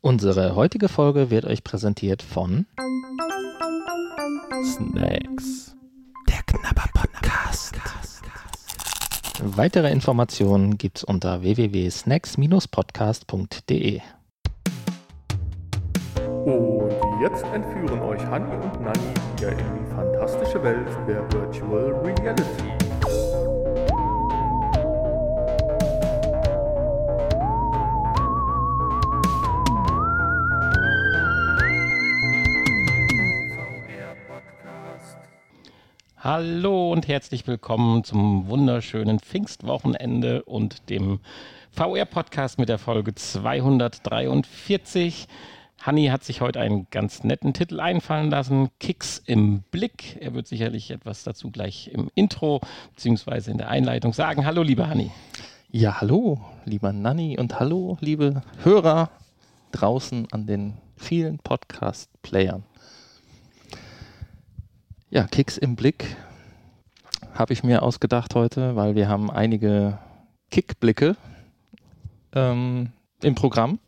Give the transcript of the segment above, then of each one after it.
Unsere heutige Folge wird euch präsentiert von Snacks. Der Knabber Podcast. Weitere Informationen gibt's unter www.snacks-podcast.de. Und jetzt entführen euch Hanni und Nanni wieder in die fantastische Welt der Virtual Reality. Hallo und herzlich willkommen zum wunderschönen Pfingstwochenende und dem VR-Podcast mit der Folge 243. Hanni hat sich heute einen ganz netten Titel einfallen lassen, Kicks im Blick. Er wird sicherlich etwas dazu gleich im Intro bzw. in der Einleitung sagen. Hallo, lieber Hanni. Ja, hallo, lieber Nanni und hallo, liebe Hörer draußen an den vielen Podcast-Playern. Ja, Kicks im Blick habe ich mir ausgedacht heute, weil wir haben einige Kickblicke ähm, im Programm.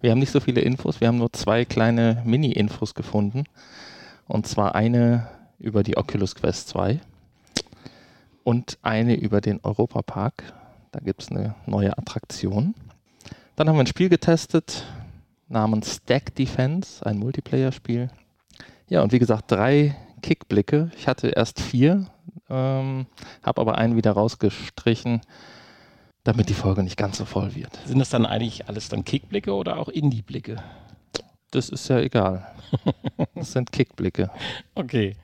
Wir haben nicht so viele Infos, wir haben nur zwei kleine Mini-Infos gefunden. Und zwar eine über die Oculus Quest 2 und eine über den Europapark. Da gibt es eine neue Attraktion. Dann haben wir ein Spiel getestet namens Stack Defense, ein Multiplayer-Spiel. Ja, und wie gesagt, drei Kickblicke. Ich hatte erst vier, ähm, habe aber einen wieder rausgestrichen, damit die Folge nicht ganz so voll wird. Sind das dann eigentlich alles dann Kickblicke oder auch Indie-Blicke? Das ist ja egal. Das sind Kickblicke. Okay.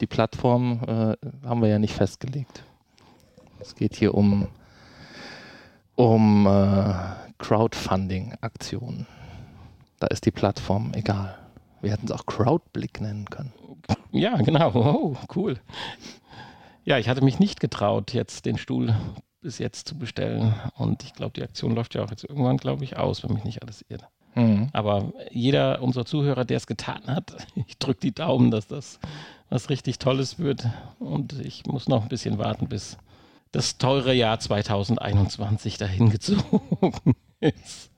Die Plattform äh, haben wir ja nicht festgelegt. Es geht hier um, um äh, Crowdfunding-Aktionen. Da ist die Plattform egal. Wir hätten es auch Crowdblick nennen können. Ja, genau. Oh, cool. Ja, ich hatte mich nicht getraut, jetzt den Stuhl bis jetzt zu bestellen. Und ich glaube, die Aktion läuft ja auch jetzt irgendwann, glaube ich, aus, wenn mich nicht alles irrt. Mhm. Aber jeder unserer Zuhörer, der es getan hat, ich drücke die Daumen, dass das was richtig Tolles wird. Und ich muss noch ein bisschen warten, bis das teure Jahr 2021 dahin gezogen ist.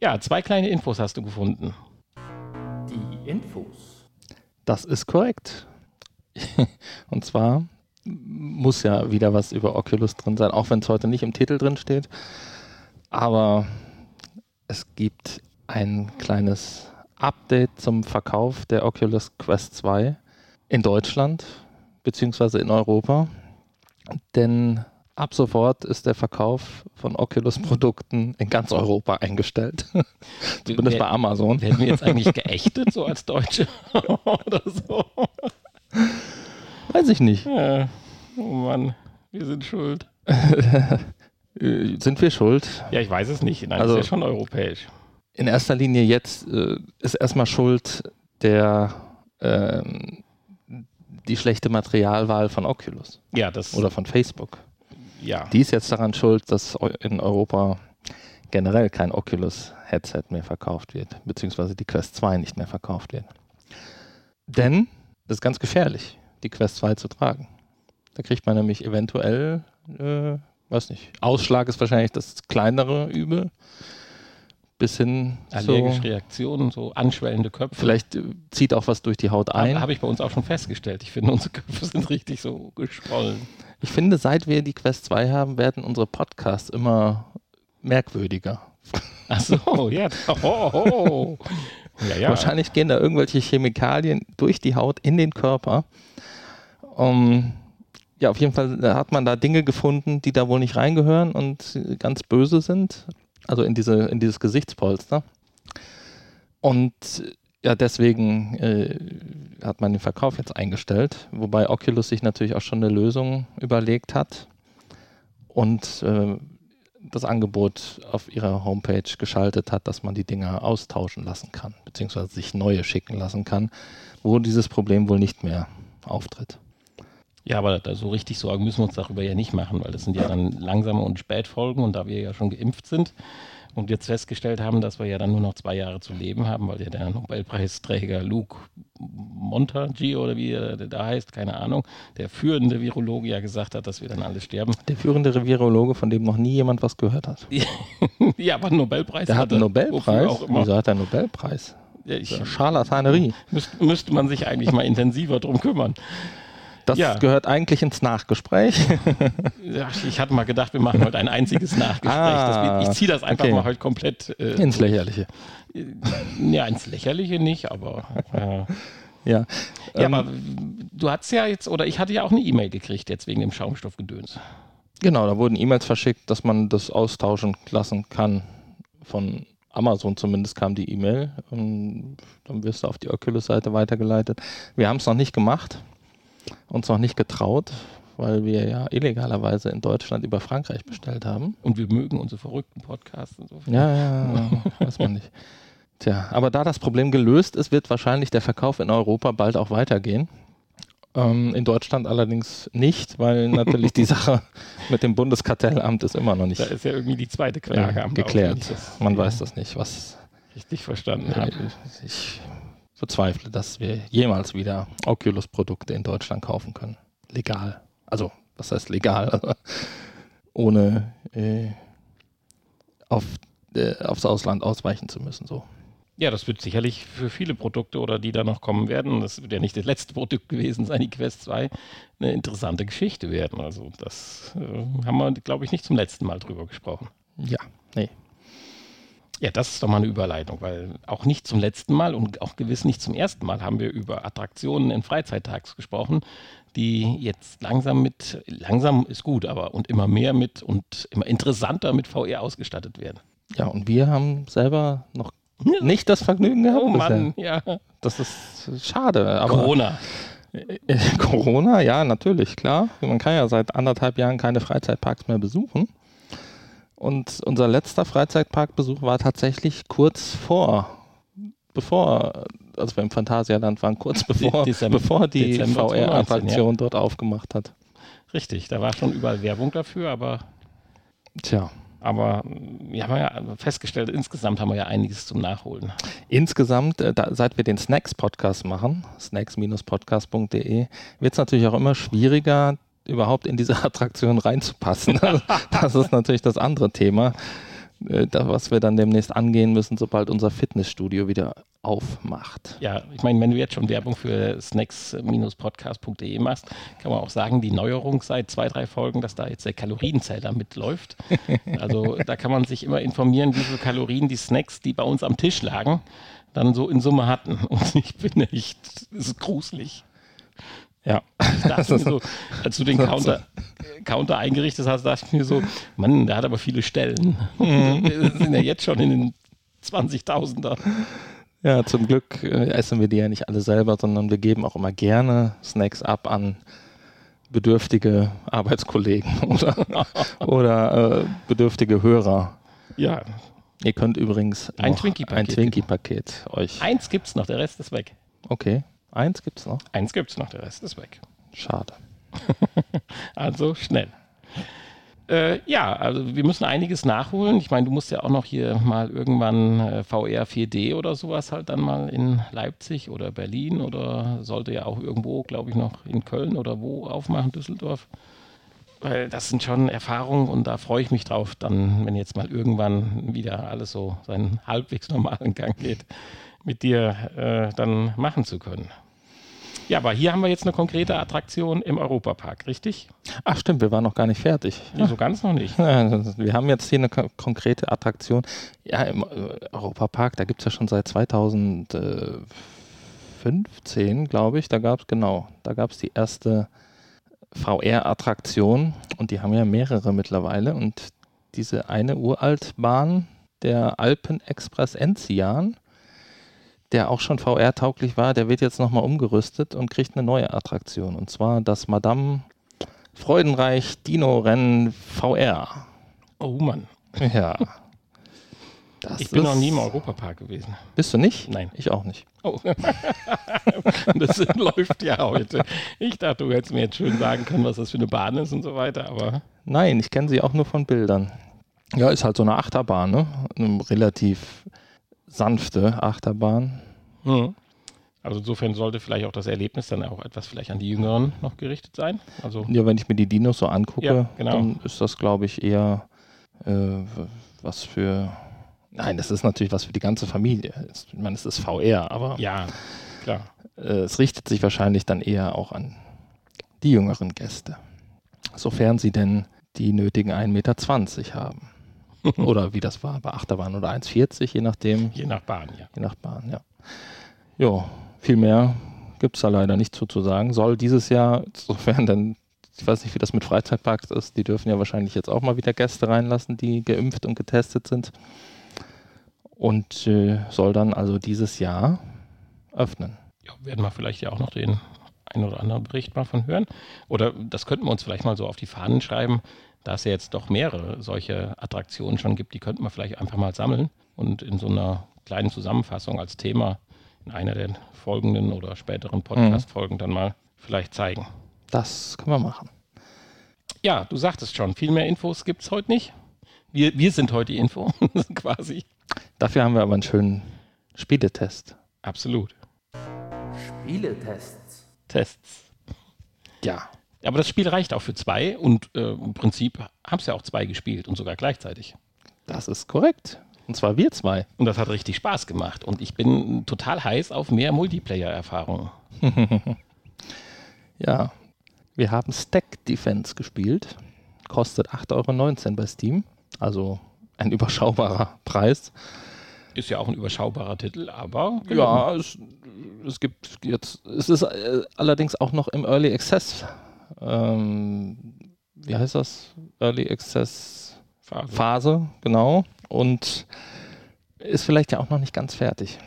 Ja, zwei kleine Infos hast du gefunden. Die Infos. Das ist korrekt. Und zwar muss ja wieder was über Oculus drin sein, auch wenn es heute nicht im Titel drin steht. Aber es gibt ein kleines Update zum Verkauf der Oculus Quest 2 in Deutschland beziehungsweise in Europa. Denn ab sofort ist der Verkauf von Oculus-Produkten in ganz Europa eingestellt. Zumindest bei Amazon. Werden wir jetzt eigentlich geächtet, so als Deutsche oder so? Weiß ich nicht. Ja. Oh Mann, wir sind schuld. Sind wir schuld? Ja, ich weiß es nicht. Nein, Also- das ist ja schon europäisch. in erster Linie jetzt äh, ist erstmal schuld der ähm, die schlechte Materialwahl von Oculus Ja, das. oder von Facebook. Ja. Die ist jetzt daran schuld, dass in Europa generell kein Oculus-Headset mehr verkauft wird, beziehungsweise die Quest 2 nicht mehr verkauft wird. Denn das ist ganz gefährlich, die Quest 2 zu tragen. Da kriegt man nämlich eventuell, äh, weiß nicht, Ausschlag ist wahrscheinlich das kleinere Übel, bis hin Allergische zu, Reaktionen, so anschwellende Köpfe. vielleicht äh, zieht auch was durch die Haut ein. Habe ich bei uns auch schon festgestellt. Ich finde, unsere Köpfe sind richtig so geschwollen. Ich finde, seit wir die Quest 2 haben, werden unsere Podcasts immer merkwürdiger. Ach so, ja. Oh, oh. Ja, ja. Wahrscheinlich gehen da irgendwelche Chemikalien durch die Haut in den Körper. Um, ja, auf jeden Fall hat man da Dinge gefunden, die da wohl nicht reingehören und ganz böse sind. Also in, diese, in dieses Gesichtspolster. Und ja, deswegen äh, hat man den Verkauf jetzt eingestellt, wobei Oculus sich natürlich auch schon eine Lösung überlegt hat und äh, das Angebot auf ihrer Homepage geschaltet hat, dass man die Dinger austauschen lassen kann, beziehungsweise sich neue schicken lassen kann, wo dieses Problem wohl nicht mehr auftritt. Ja, aber so richtig Sorgen müssen wir uns darüber ja nicht machen, weil das sind ja dann langsame und Spätfolgen und da wir ja schon geimpft sind, und jetzt festgestellt haben, dass wir ja dann nur noch zwei Jahre zu leben haben, weil ja der Nobelpreisträger Luke Montague oder wie er da heißt, keine Ahnung, der führende Virologe ja gesagt hat, dass wir dann alle sterben. Der führende Virologe, von dem noch nie jemand was gehört hat. ja, aber einen Nobelpreis Der hat einen Nobelpreis. Auch immer. Wieso hat er einen Nobelpreis? Ja, ich, Scharlatanerie. müsste, müsste man sich eigentlich mal intensiver drum kümmern. Das Ja. gehört eigentlich ins Nachgespräch. Ja, ich hatte mal gedacht, wir machen heute ein einziges Nachgespräch. Ah, ich ziehe das einfach okay. mal heute komplett äh, ins Lächerliche. ja, ins Lächerliche nicht, aber äh, Ja. ja, Ähm, aber du hast ja jetzt, oder ich hatte ja auch eine E-Mail gekriegt jetzt wegen dem Schaumstoffgedöns. Genau, da wurden E-Mails verschickt, dass man das austauschen lassen kann. Von Amazon zumindest kam die E-Mail. Und dann wirst du auf die Oculus-Seite weitergeleitet. Wir haben es noch nicht gemacht, uns noch nicht getraut, weil wir ja illegalerweise in Deutschland über Frankreich bestellt haben. Und wir mögen unsere verrückten Podcasts und so. Ja, ja, ja, weiß man nicht. Tja, aber da das Problem gelöst ist, wird wahrscheinlich der Verkauf in Europa bald auch weitergehen. Ähm, in Deutschland allerdings nicht, weil natürlich die Sache mit dem Bundeskartellamt ist immer noch nicht Da ist ja irgendwie die zweite Klage äh, am geklärt. Man ja weiß das nicht, was richtig verstanden äh, habe. ich bezweifle, dass wir jemals wieder Oculus-Produkte in Deutschland kaufen können. Legal. Also, was heißt legal? Also, ohne äh, auf, äh, aufs Ausland ausweichen zu müssen. So. Ja, das wird sicherlich für viele Produkte oder die da noch kommen werden, das wird ja nicht das letzte Produkt gewesen sein, die Quest 2, eine interessante Geschichte werden. Also das äh, haben wir, glaube ich, nicht zum letzten Mal drüber gesprochen. Ja, nee. Ja, das ist doch mal eine Überleitung, weil auch nicht zum letzten Mal und auch gewiss nicht zum ersten Mal haben wir über Attraktionen in Freizeittags gesprochen, die jetzt langsam mit, langsam ist gut, aber und immer mehr mit und immer interessanter mit VR ausgestattet werden. Ja, und wir haben selber noch nicht das Vergnügen gehabt. Oh bisher. Mann, ja. Das ist schade. Aber Corona. Äh, Corona, ja, natürlich, klar. Man kann ja seit anderthalb Jahren keine Freizeitparks mehr besuchen. Und unser letzter Freizeitparkbesuch war tatsächlich kurz vor, bevor, als wir im Phantasialand waren, kurz bevor, Dezember- bevor die Dezember 2019, VR-Attraktion dort aufgemacht hat. Richtig, da war schon überall Werbung dafür, aber Tja, Aber mm, wir haben ja festgestellt, insgesamt haben wir ja einiges zum Nachholen. insgesamt, äh, da, seit wir den Snacks-Podcast machen, snacks-podcast.de, wird es natürlich auch immer schwieriger, überhaupt in diese Attraktion reinzupassen. das ist natürlich das andere Thema, äh, was wir dann demnächst angehen müssen, sobald unser Fitnessstudio wieder aufmacht. Ja, ich meine, wenn du jetzt schon Werbung für snacks-podcast.de machst, kann man auch sagen, die Neuerung seit zwei, drei Folgen, dass da jetzt der Kalorienzähler mitläuft. Also da kann man sich immer informieren, wie viele Kalorien die Snacks, die bei uns am Tisch lagen, dann so in Summe hatten. Und ich bin echt, es ist gruselig. Ja, Ich dachte mir so, als du den Counter, Counter eingerichtet hast, dachte ich mir so, Mann, der hat aber viele Stellen. Wir sind ja jetzt schon in den 20.000er. ja zum Glück äh, essen wir die ja nicht alle selber, sondern wir geben auch immer gerne Snacks ab an bedürftige Arbeitskollegen oder, oder äh, bedürftige Hörer. Ja, Ihr könnt übrigens Ein Twinkie-Paket. Twinkie-Paket euch. eins gibt's noch, der Rest ist weg. Okay, eins gibt's noch. Eins gibt's noch, der Rest ist weg. Schade. Also schnell. Äh, ja, also wir müssen einiges nachholen. Ich meine, du musst ja auch noch hier mal irgendwann äh, VR 4D oder sowas halt dann mal in Leipzig oder Berlin oder sollte ja auch irgendwo, glaube ich, noch in Köln oder wo aufmachen, Düsseldorf. Weil das sind schon Erfahrungen und da freue ich mich drauf, dann, wenn jetzt mal irgendwann wieder alles so seinen halbwegs normalen Gang geht, mit dir äh, dann machen zu können. Ja, aber hier haben wir jetzt eine konkrete Attraktion im Europapark, richtig? Ach stimmt, wir waren noch gar nicht fertig. Nee, so ganz noch nicht. Wir haben jetzt hier eine ko- konkrete Attraktion. Ja, im äh, Europapark, da gibt es ja schon seit 2015, glaube ich, da gab es, genau, da gab es die erste VR-Attraktion und die haben ja mehrere mittlerweile und diese eine Uraltbahn, der Alpenexpress Enzian, der auch schon VR-tauglich war, der wird jetzt nochmal umgerüstet und kriegt eine neue Attraktion und zwar das Madame Freudenreich Dino-Rennen VR. Oh Mann, Ja. Das ich bin noch nie im Europapark gewesen. Bist du nicht? Nein. Ich auch nicht. Oh. das läuft ja heute. Ich dachte, du hättest mir jetzt schön sagen können, was das für eine Bahn ist und so weiter, aber Nein, ich kenne sie auch nur von Bildern. Ja, ist halt so eine Achterbahn, ne? Relativ sanfte Achterbahn. Mhm. Also insofern sollte vielleicht auch das Erlebnis dann auch etwas vielleicht an die Jüngeren noch gerichtet sein. Also Ja, wenn ich mir die Dinos so angucke, Ja, genau. dann ist das, glaube ich, eher äh, was für. Nein, das ist natürlich was für die ganze Familie. Ich meine, es ist VR, aber ja, klar. äh, es richtet sich wahrscheinlich dann eher auch an die jüngeren Gäste. Sofern sie denn die nötigen 1,20 Meter haben. oder wie das war bei Achterbahn oder 1,40, je nachdem, Je nach Bahn, ja. je nach Bahn, ja. Jo, viel mehr gibt es da leider nicht zu, zu sagen. Soll dieses Jahr, sofern dann, ich weiß nicht, wie das mit Freizeitparks ist, die dürfen ja wahrscheinlich jetzt auch mal wieder Gäste reinlassen, die geimpft und getestet sind. Und äh, soll dann also dieses Jahr öffnen. ja. Werden wir vielleicht ja auch noch den einen oder anderen Bericht mal von hören. Oder das könnten wir uns vielleicht mal so auf die Fahnen schreiben, da es ja jetzt doch mehrere solche Attraktionen schon gibt, die könnten wir vielleicht einfach mal sammeln und in so einer kleinen Zusammenfassung als Thema in einer der folgenden oder späteren Podcast-Folgen dann mal vielleicht zeigen. Das können wir machen. Ja, du sagtest schon, viel mehr Infos gibt es heute nicht. Wir, wir sind heute die Info, quasi. Dafür haben wir aber einen schönen Spieletest. Absolut. Spieletests. Tests. Ja. Aber das Spiel reicht auch für zwei und äh, im Prinzip haben es ja auch zwei gespielt und sogar gleichzeitig. Das ist korrekt. Und zwar wir zwei. Und das hat richtig Spaß gemacht. Und ich bin total heiß auf mehr Multiplayer-Erfahrungen. Ja. Wir haben Stack Defense gespielt. Kostet 8,19 Euro bei Steam. Also ein überschaubarer Preis. Ist ja auch ein überschaubarer Titel, aber Ja, es, es gibt jetzt, es ist äh, allerdings auch noch im Early Access. Ähm, wie heißt das? Early Access Phase. Phase, genau. Und ist vielleicht ja auch noch nicht ganz fertig.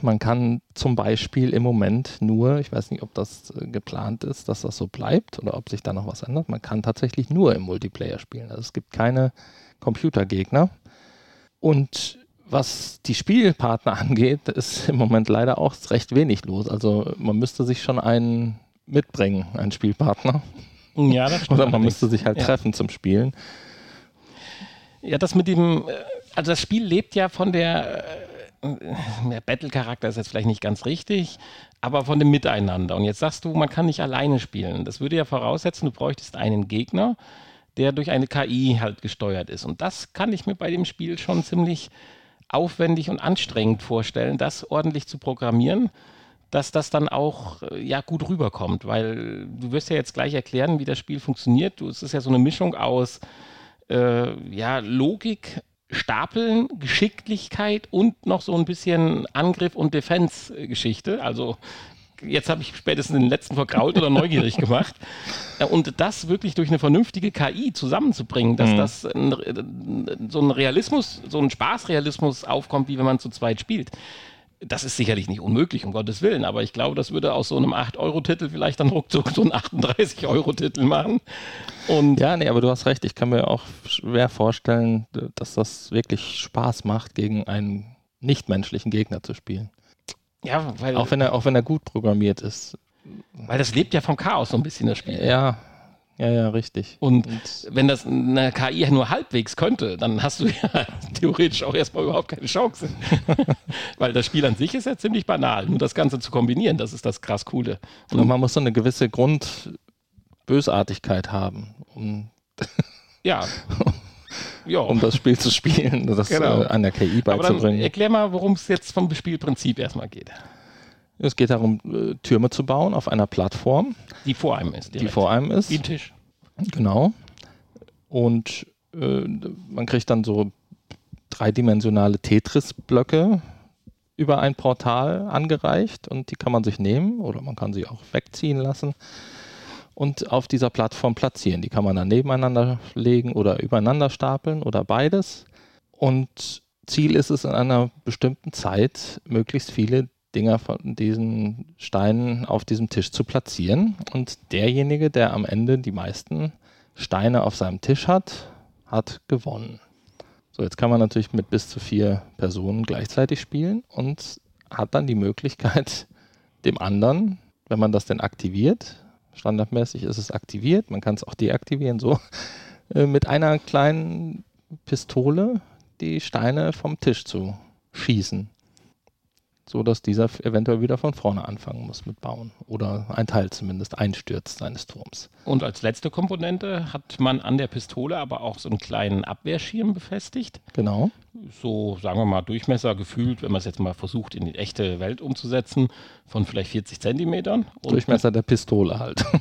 Man kann zum Beispiel im Moment nur, ich weiß nicht, ob das äh, geplant ist, dass das so bleibt oder ob sich da noch was ändert, man kann tatsächlich nur im Multiplayer spielen. Also es gibt keine Computergegner. Und was die Spielpartner angeht, ist im Moment leider auch recht wenig los. Also man müsste sich schon einen mitbringen, einen Spielpartner. ja, das stimmt Oder man allerdings. müsste sich halt Ja. treffen zum Spielen. Ja, das mit dem, also das Spiel lebt ja von der, äh, der Battle-Charakter ist jetzt vielleicht nicht ganz richtig, aber von dem Miteinander. Und jetzt sagst du, man kann nicht alleine spielen. Das würde ja voraussetzen, du bräuchtest einen Gegner, der durch eine KI halt gesteuert ist. Und das kann ich mir bei dem Spiel schon ziemlich aufwendig und anstrengend vorstellen, das ordentlich zu programmieren, dass das dann auch äh, ja gut rüberkommt, weil du wirst ja jetzt gleich erklären, wie das Spiel funktioniert. Du, es ist ja so eine Mischung aus äh, ja, Logik, Stapeln, Geschicklichkeit und noch so ein bisschen Angriff- und Defense-Geschichte. Also jetzt habe ich spätestens den letzten vergrault oder neugierig gemacht. Äh, Und das wirklich durch eine vernünftige KI zusammenzubringen, dass Mhm. das ein, äh, so ein Realismus, so ein Spaßrealismus aufkommt, wie wenn man zu zweit spielt. Das ist sicherlich nicht unmöglich, um Gottes Willen, aber ich glaube, das würde aus so einem 8-Euro-Titel vielleicht dann ruckzuck so einen 38-Euro-Titel machen. Und Ja, nee, aber du hast recht. Ich kann mir auch schwer vorstellen, dass das wirklich Spaß macht, gegen einen nichtmenschlichen Gegner zu spielen. ja, weil, Auch wenn er, auch wenn er gut programmiert ist. weil das lebt ja vom Chaos so ein bisschen, das Spiel. Ja, ja, ja, richtig. Und wenn das eine KI nur halbwegs könnte, dann hast du ja theoretisch auch erstmal überhaupt keine Chance. Weil das Spiel an sich ist ja ziemlich banal. Nur das Ganze zu kombinieren, das ist das krass Coole. Und man muss so eine gewisse Grundbösartigkeit haben, um, Ja. um das Spiel zu spielen, das Genau. äh, an der KI Aber dann beizubringen. erklär mal, worum es jetzt vom Spielprinzip erstmal geht. Es geht darum, äh, Türme zu bauen auf einer Plattform, Die vor einem ist. die direkt. vor einem ist. Wie ein Tisch. Genau. Und äh, man kriegt dann so dreidimensionale Tetris-Blöcke über ein Portal angereicht und die kann man sich nehmen oder man kann sie auch wegziehen lassen und auf dieser Plattform platzieren. Die kann man dann nebeneinander legen oder übereinander stapeln oder beides. Und Ziel ist es, in einer bestimmten Zeit möglichst viele Dinger von diesen Steinen auf diesem Tisch zu platzieren. Und derjenige, der am Ende die meisten Steine auf seinem Tisch hat, hat gewonnen. So, jetzt kann man natürlich mit bis zu vier Personen gleichzeitig spielen und hat dann die Möglichkeit, dem anderen, wenn man das denn aktiviert, standardmäßig ist es aktiviert, man kann es auch deaktivieren, so, äh, mit einer kleinen Pistole die Steine vom Tisch zu schießen. So dass dieser eventuell wieder von vorne anfangen muss mit Bauen. Oder ein Teil zumindest einstürzt seines Turms. Und als letzte Komponente hat man an der Pistole aber auch so einen kleinen Abwehrschirm befestigt. Genau. So, sagen wir mal, Durchmesser gefühlt, wenn man es jetzt mal versucht, in die echte Welt umzusetzen, von vielleicht 40 Zentimetern. Und Durchmesser der Pistole halt.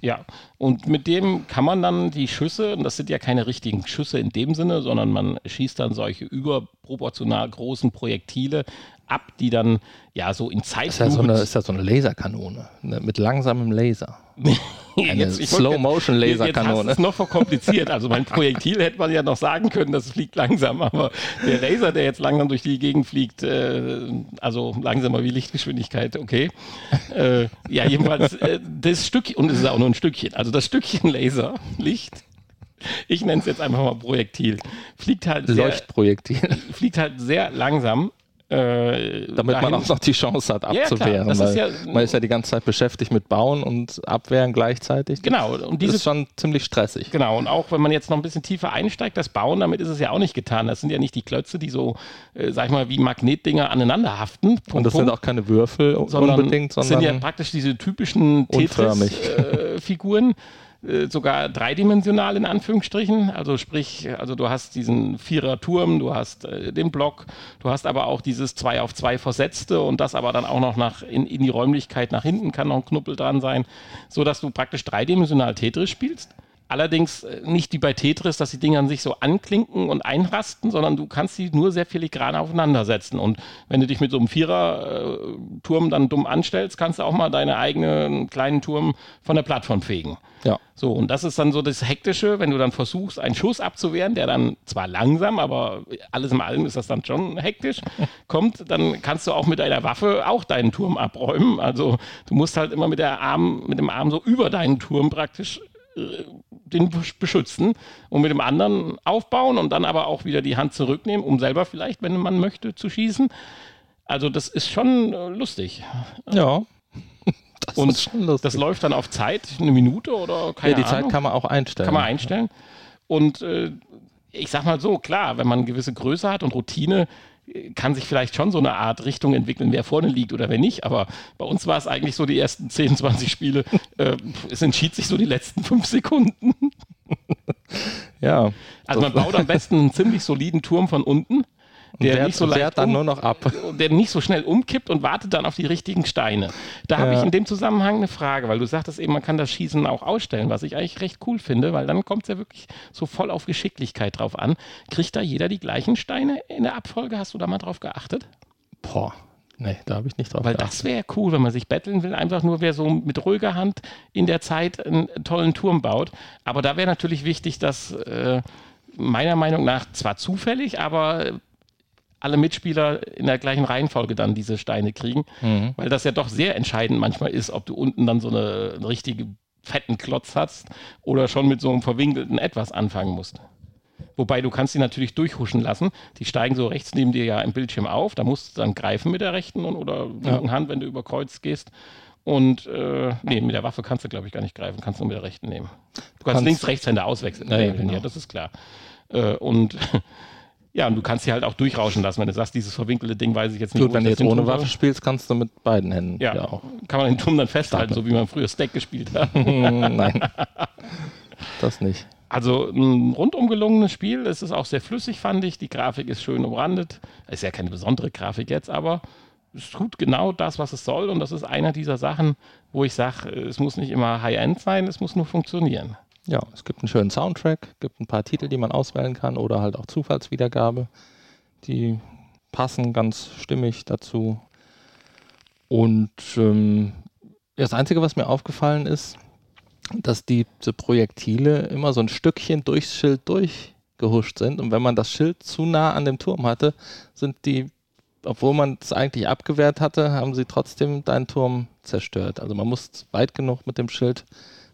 Ja, und mit dem kann man dann die Schüsse, und das sind ja keine richtigen Schüsse in dem Sinne, sondern man schießt dann solche überproportional großen Projektile ab, die dann ja so in Zeit. ist, ja so eine, ist ja so eine Laserkanone ne, mit langsamem Laser. Eine Slow-Motion-Laserkanone. Du es noch verkompliziert. Also mein Projektil hätte man ja noch sagen können, das fliegt langsam, aber der Laser, der jetzt langsam durch die Gegend fliegt, äh, also langsamer wie Lichtgeschwindigkeit, okay. Äh, ja, jedenfalls äh, das Stück, und es ist auch nur ein Stückchen, also das Stückchen Laser, Licht, ich nenne es jetzt einfach mal Projektil, fliegt halt sehr, Leuchtprojektil. fliegt halt sehr langsam. Äh, Damit man dahin. auch noch die Chance hat, Ja, klar, abzuwehren. das ist weil ja- man ist ja die ganze Zeit beschäftigt mit Bauen und Abwehren gleichzeitig. Genau, und Das diese ist schon ziemlich stressig. Genau, und auch wenn man jetzt noch ein bisschen tiefer einsteigt, das Bauen, damit ist es ja auch nicht getan. Das sind ja nicht die Klötze, die so, äh, sag ich mal, wie Magnetdinger aneinander haften. Und das sind auch keine Würfel unbedingt, das sondern sind ja praktisch diese typischen. Tetris-Figuren. äh, sogar dreidimensional in Anführungsstrichen. Also sprich, also du hast diesen Vierer-Turm, du hast äh, den Block, du hast aber auch dieses 2 auf 2 Versetzte und das aber dann auch noch nach, in, in die Räumlichkeit nach hinten kann noch ein Knuppel dran sein, sodass du praktisch dreidimensional Tetris spielst. Allerdings äh, nicht wie bei Tetris, dass die Dinger sich so anklinken und einrasten, sondern du kannst sie nur sehr filigran aufeinandersetzen. Und wenn du dich mit so einem Vierer-Turm dann dumm anstellst, kannst du auch mal deine eigenen kleinen Turm von der Plattform fegen. ja. So, und das ist dann so das Hektische, wenn du dann versuchst, einen Schuss abzuwehren, der dann zwar langsam, aber alles in allem ist das dann schon hektisch, kommt, dann kannst du auch mit deiner Waffe auch deinen Turm abräumen. Also du musst halt immer mit, der Arm, mit dem Arm so über deinen Turm praktisch äh, den besch- beschützen und mit dem anderen aufbauen und dann aber auch wieder die Hand zurücknehmen, um selber vielleicht, wenn man möchte, zu schießen. Also das ist schon äh, lustig. Ja. Das Und ist schon lustig. Das läuft dann auf Zeit, eine Minute oder keine ja, die Ahnung. Zeit kann man auch einstellen. Kann man einstellen. Und äh, ich sag mal so, klar, wenn man eine gewisse Größe hat und Routine, kann sich vielleicht schon so eine Art Richtung entwickeln, wer vorne liegt oder wer nicht. Aber bei uns war es eigentlich so, die ersten 10, 20 Spiele, äh, es entschied sich so die letzten fünf Sekunden. Ja. Also man baut am besten einen ziemlich soliden Turm von unten, der wehrt, nicht so leicht dann um- nur noch ab. der nicht so schnell umkippt und wartet dann auf die richtigen Steine. Da habe Ja. ich in dem Zusammenhang eine Frage, weil du sagtest eben, man kann das Schießen auch ausstellen, was ich eigentlich recht cool finde, weil dann kommt es ja wirklich so voll auf Geschicklichkeit drauf an. Kriegt da jeder die gleichen Steine in der Abfolge? Hast du da mal drauf geachtet? Boah. Nee, da habe ich nicht drauf Weil geachtet. das wäre cool, wenn man sich betteln will, einfach nur wer so mit ruhiger Hand in der Zeit einen tollen Turm baut. Aber da wäre natürlich wichtig, dass äh, meiner Meinung nach zwar zufällig, aber alle Mitspieler in der gleichen Reihenfolge dann diese Steine kriegen, Mhm. weil das ja doch sehr entscheidend manchmal ist, ob du unten dann so eine, einen richtige fetten Klotz hast oder schon mit so einem verwinkelten etwas anfangen musst. Wobei du kannst die natürlich durchhuschen lassen. Die steigen so rechts neben dir ja im Bildschirm auf. Da musst du dann greifen mit der rechten und, oder linken Hand, wenn du über Kreuz gehst. Und äh, nee, mit der Waffe kannst du, glaube ich, gar nicht greifen, kannst nur mit der rechten nehmen. Du kannst, kannst- links, Rechtshänder auswechseln. Ja, ja, genau. das ist klar. Äh, und ja, und du kannst sie halt auch durchrauschen lassen, wenn du sagst, dieses verwinkelte Ding weiß ich jetzt nicht. Gut, wenn du jetzt ohne Waffe spielst, kannst du mit beiden Händen ja, ja auch. kann man den Turm dann festhalten, so wie man früher Stack gespielt hat. Hm, Nein. Das nicht. Also ein rundum gelungenes Spiel. Es ist auch sehr flüssig, fand ich. Die Grafik ist schön umrandet. Ist ja keine besondere Grafik jetzt, aber es tut genau das, was es soll. Und das ist einer dieser Sachen, wo ich sage, es muss nicht immer High-End sein, es muss nur funktionieren. Ja, es gibt einen schönen Soundtrack, gibt ein paar Titel, die man auswählen kann oder halt auch Zufallswiedergabe. Die passen ganz stimmig dazu. Und ähm, das Einzige, was mir aufgefallen ist, dass die, diese Projektile immer so ein Stückchen durchs Schild durchgehuscht sind. Und wenn man das Schild zu nah an dem Turm hatte, sind die, obwohl man es eigentlich abgewehrt hatte, haben sie trotzdem deinen Turm zerstört. Also man muss weit genug mit dem Schild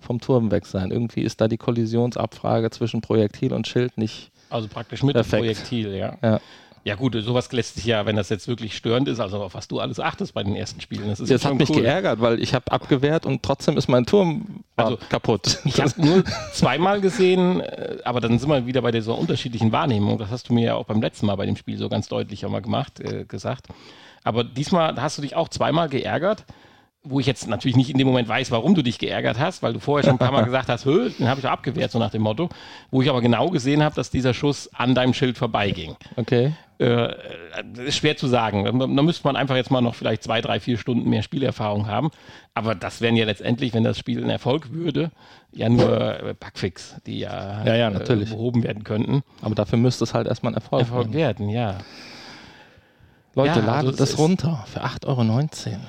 vom Turm weg sein. Irgendwie ist da die Kollisionsabfrage zwischen Projektil und Schild nicht. Also praktisch mit Perfekt. dem Projektil, ja. Ja. Ja gut, sowas lässt sich ja, wenn das jetzt wirklich störend ist, also auf was du alles achtest bei den ersten Spielen. Das, ist Das hat mich cool. geärgert, weil ich habe abgewehrt und trotzdem ist mein Turm Also, also, kaputt. Ich habe nur zweimal gesehen, äh, aber dann sind wir wieder bei dieser unterschiedlichen Wahrnehmung. Das hast du mir ja auch beim letzten Mal bei dem Spiel so ganz deutlich einmal gemacht, äh, gesagt. Aber diesmal hast du dich auch zweimal geärgert, wo ich jetzt natürlich nicht in dem Moment weiß, warum du dich geärgert hast, weil du vorher schon ein paar Mal gesagt hast, Hö, den habe ich abgewehrt, so nach dem Motto. Wo ich aber genau gesehen habe, dass dieser Schuss an deinem Schild vorbeiging. Okay. Äh, das ist schwer zu sagen. Da, müsste man einfach jetzt mal noch vielleicht zwei, drei, vier Stunden mehr Spielerfahrung haben. Aber das wären ja letztendlich, wenn das Spiel ein Erfolg würde, ja nur äh, Bugfix, die ja, Ja, ja, natürlich. Äh, behoben werden könnten. Aber dafür müsste es halt erstmal ein Erfolg, Erfolg werden. werden, ja. Leute, Ja, ladet also das runter für 8,19 Euro.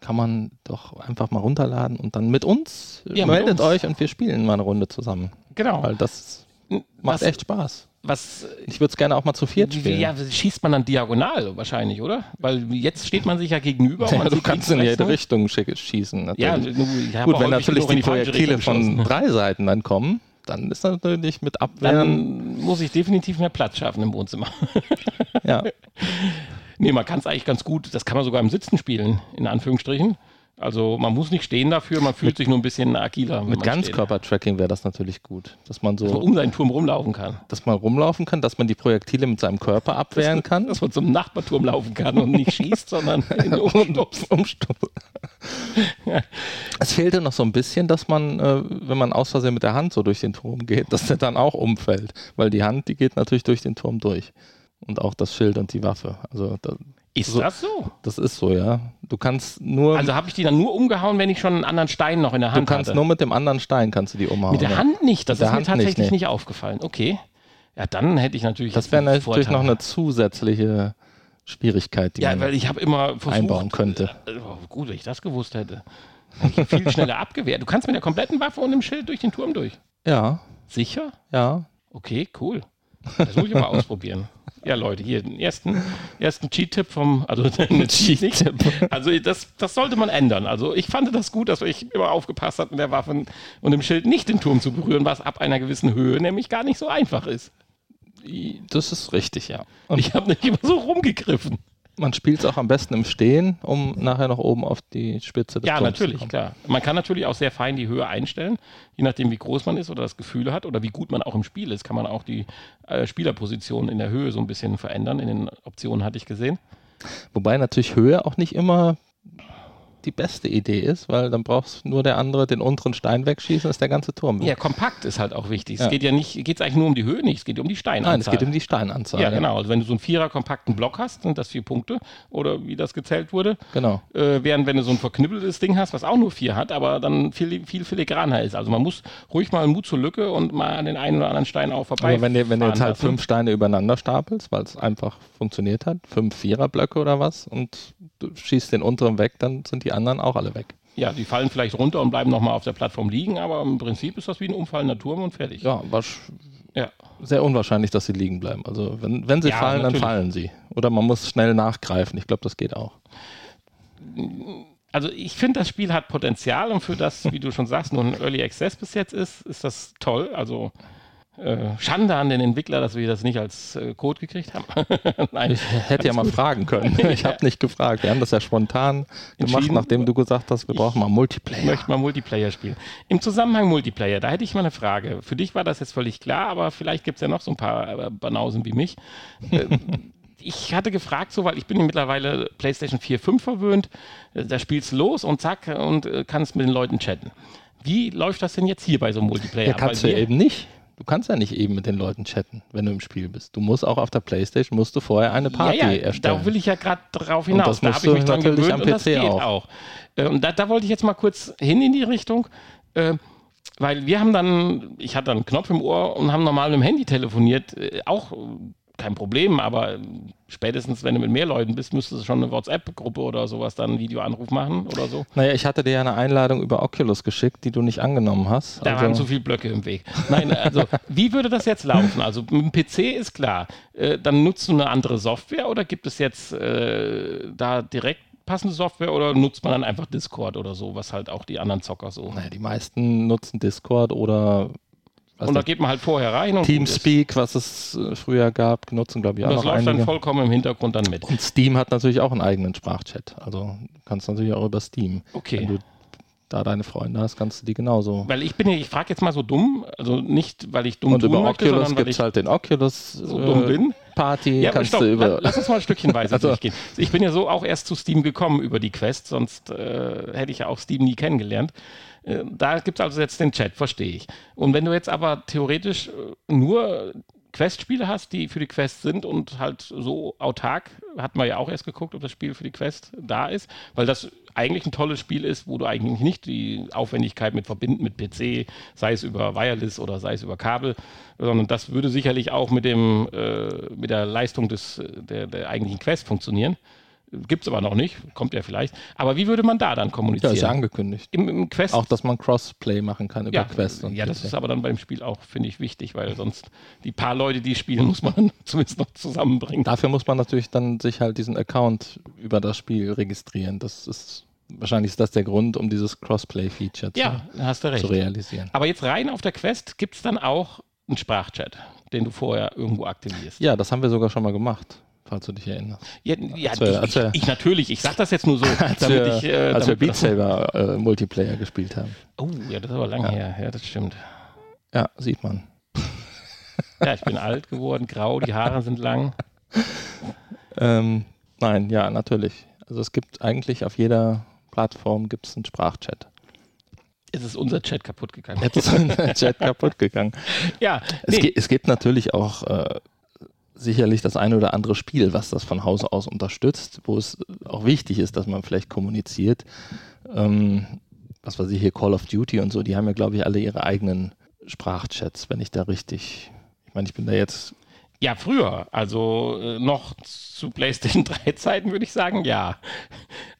Kann man doch einfach mal runterladen und dann mit uns Ja, mit meldet uns. euch und wir spielen mal eine Runde zusammen. Genau. Weil das macht was, echt Spaß. Was, Ich würde es gerne auch mal zu viert spielen. ja, schießt man dann diagonal wahrscheinlich, oder? Weil jetzt steht man sich ja gegenüber. und Ja, man du kannst in jede Richtung schießen. Ja, Natürlich. hab Gut, wenn natürlich die Projektile von drei Seiten dann kommen, dann ist das natürlich mit Abwehren. Dann muss ich definitiv mehr Platz schaffen im Wohnzimmer. ja. Nee, man kann es eigentlich ganz gut, das kann man sogar im Sitzen spielen, in Anführungsstrichen. Also man muss nicht stehen dafür, man fühlt sich nur ein bisschen agiler. Mit. Ganzkörpertracking wäre das natürlich gut. Dass man Dass man so, um seinen Turm rumlaufen kann. dass man rumlaufen kann, dass man die Projektile mit seinem Körper abwehren kann. Dass man zum Nachbarturm laufen kann und nicht schießt, sondern in den Umstoß. Umstoß. Es fehlte noch so ein bisschen, dass man, äh, wenn man aus Versehen mit der Hand so durch den Turm geht, dass der dann auch umfällt. Weil die Hand, die geht natürlich durch den Turm durch. Und auch das Schild und die Waffe. Also das, Ist So- das so? das ist so, ja. Du kannst nur, Also habe ich die dann nur umgehauen, wenn ich schon einen anderen Stein noch in der du Hand kannst hatte? nur mit dem anderen Stein kannst du die umhauen. mit der. Hand nicht, das ist mir Hand tatsächlich nicht, nicht, nee. aufgefallen. Okay. Ja, dann hätte ich natürlich Das wäre natürlich Vorteil. noch eine zusätzliche Schwierigkeit, die Ja, man weil ich habe immer versucht, einbauen könnte. Äh, oh, gut, wenn ich das gewusst hätte. Hätte ich viel schneller abgewehrt. Du kannst mit der kompletten Waffe und dem Schild durch den Turm durch. Ja, Sicher? ja. Okay, cool. Das muss ich mal ausprobieren. Ja, Leute, hier den ersten, ersten Cheat-Tipp vom, also Cheat-Tipp. Also das, das sollte man ändern. Also ich fand das gut, dass ich immer aufgepasst habe, mit der Waffe und dem Schild nicht den Turm zu berühren, was ab einer gewissen Höhe nämlich gar nicht so einfach ist. Das ist richtig, ja. Und Ich habe nicht immer so rumgegriffen. Man spielt es auch am besten im Stehen, um nachher noch oben auf die Spitze des Ja, Turms natürlich, zu kommen. klar. Man kann natürlich auch sehr fein die Höhe einstellen, je nachdem, wie groß man ist oder das Gefühl hat oder wie gut man auch im Spiel ist, kann man auch die äh, Spielerposition in der Höhe so ein bisschen verändern. In den Optionen hatte ich gesehen. Wobei natürlich Höhe auch nicht immer die beste Idee ist, weil dann brauchst nur der andere den unteren Stein wegschießen, ist der ganze Turm. weg. Ja, kompakt ist halt auch wichtig. Ja. Es geht ja nicht, geht es eigentlich nur um die Höhe nicht, es geht um die Steinanzahl. Nein, es geht um die Steinanzahl. Ja, genau. Also wenn du so einen Vierer kompakten Block hast, sind das vier Punkte oder wie das gezählt wurde. Genau. Äh, während wenn du so ein verknüppeltes Ding hast, was auch nur vier hat, aber dann viel, viel filigraner ist. Also man muss ruhig mal Mut zur Lücke und mal an den einen oder anderen Stein auch vorbei. Aber wenn du, wenn du jetzt halt lassen. fünf Steine übereinander stapelst, weil es einfach funktioniert hat, fünf Viererblöcke oder was, und du schießt den unteren weg, dann sind die anderen auch alle weg. Ja, die fallen vielleicht runter und bleiben nochmal auf der Plattform liegen, aber im Prinzip ist das wie ein umfallender Turm und fertig. Ja, war sch- Ja. sehr unwahrscheinlich, dass sie liegen bleiben. Also wenn, wenn sie Ja, fallen, natürlich. dann fallen sie. Oder man muss schnell nachgreifen. Ich glaube, das geht auch. Also ich finde, das Spiel hat Potenzial und für das, wie du schon sagst, nur ein Early Access bis jetzt ist, ist das toll. Also Schande an den Entwickler, dass wir das nicht als äh, Code gekriegt haben. Nein. Ich hätte ja mal fragen können. Ich habe nicht gefragt. Wir haben das ja spontan gemacht, nachdem du gesagt hast, wir brauchen mal Ich Multiplayer. möchte mal Multiplayer spielen. Im Zusammenhang Multiplayer, da hätte ich mal eine Frage. Für dich war das jetzt völlig klar, aber vielleicht gibt es ja noch so ein paar äh, Banausen wie mich. Äh, ich hatte gefragt, so, weil ich bin mittlerweile PlayStation 4, 5 verwöhnt. Äh, Da spielst du los und zack und äh, kannst mit den Leuten chatten. Wie läuft das denn jetzt hier bei so einem Multiplayer? Ja, kannst du eben nicht. Du kannst ja nicht eben mit den Leuten chatten, wenn du im Spiel bist. Du musst auch auf der Playstation, musst du vorher eine Party ja, ja, erstellen. Da will ich ja gerade drauf Und hinaus. das Da musst habe ich mich dran gewöhnt am und das PC geht auch. auch. Äh, Und da, da wollte ich jetzt mal kurz hin in die Richtung, äh, weil wir haben dann, ich hatte dann einen Knopf im Ohr und haben normal mit dem Handy telefoniert, äh, auch kein Problem, aber äh, spätestens, wenn du mit mehr Leuten bist, müsstest du schon eine WhatsApp-Gruppe oder sowas dann einen Videoanruf machen oder so. naja, ich hatte dir ja eine Einladung über Oculus geschickt, die du nicht angenommen hast. Da waren Also- zu viele Blöcke im Weg. Nein, also wie würde das jetzt laufen? Also mit dem PC ist klar. Äh, dann nutzt du eine andere Software oder gibt es jetzt äh, da direkt passende Software oder nutzt man dann einfach Discord oder so, was halt auch die anderen Zocker so. Naja, die meisten nutzen Discord oder und da geht man halt vorher rein. Und Teamspeak, was es äh, früher gab, nutzen glaube ich auch das noch läuft einige. dann vollkommen im Hintergrund dann mit. Und Steam hat natürlich auch einen eigenen Sprachchat. Also kannst natürlich auch über Steam. Okay. Wenn du da deine Freunde hast, kannst du die genauso. Weil ich bin ja, ich frage jetzt mal so dumm, also nicht, weil ich dumm Und tun über möchte, Oculus gibt es halt den Oculus so äh, dumm bin. Party. Ja, kannst stopp, du über. la- lass uns mal stückchenweise Also- durchgehen. Ich bin ja so auch erst zu Steam gekommen über die Quest, sonst äh, hätte ich ja auch Steam nie kennengelernt. Äh, da gibt es also jetzt den Chat, verstehe ich. Und wenn du jetzt aber theoretisch äh, nur Quest-Spiele hast, die für die Quest sind und halt so autark, hat man ja auch erst geguckt, ob das Spiel für die Quest da ist, weil das eigentlich ein tolles Spiel ist, wo du eigentlich nicht die Aufwendigkeit mit verbinden mit PC, sei es über Wireless oder sei es über Kabel, sondern das würde sicherlich auch mit dem äh, mit der Leistung des der, der eigentlichen Quest funktionieren. Gibt es aber noch nicht, kommt ja vielleicht. Aber wie würde man da dann ja, kommunizieren? ist ja angekündigt. Im, Im Quest Auch, dass man Crossplay machen kann über ja, Quest. Und ja, das ist aber dann beim Spiel auch, finde ich, wichtig, weil sonst die paar Leute, die spielen, muss man zumindest noch zusammenbringen. Dafür muss man natürlich dann sich halt diesen Account über das Spiel registrieren. Das ist wahrscheinlich ist das der Grund, um dieses Crossplay-Feature Ja, zu, da hast du recht. zu realisieren. Aber jetzt rein auf der Quest gibt es dann auch einen Sprachchat, den du vorher irgendwo aktivierst. Ja, das haben wir sogar schon mal gemacht, falls du dich erinnerst. Ja, ja Als wir- ich, wir- ich, ich natürlich, ich sag das jetzt nur so, Als wir, ich. Äh, als wir Beat Saber äh, Multiplayer gespielt haben. Oh, ja, das ist aber lang Ja. her. Ja, das stimmt. Ja, sieht man. Ja, ich bin alt geworden, grau, die Haare sind lang. Ähm, nein, ja, natürlich. Also es gibt eigentlich auf jeder Plattform gibt es einen Sprachchat. Jetzt ist unser Chat kaputt gegangen. Jetzt ist der Chat kaputt gegangen. Ja, Es, nee, ge es gibt natürlich auch äh, sicherlich das eine oder andere Spiel, was das von Hause aus unterstützt, wo es auch wichtig ist, dass man vielleicht kommuniziert. Ähm, was weiß ich hier, Call of Duty und so, die haben ja, glaube ich, alle ihre eigenen Sprachchats, wenn ich da richtig. Ich meine, ich bin da jetzt. ja, früher, also äh, noch zu PlayStation 3 Zeiten würde ich sagen, ja.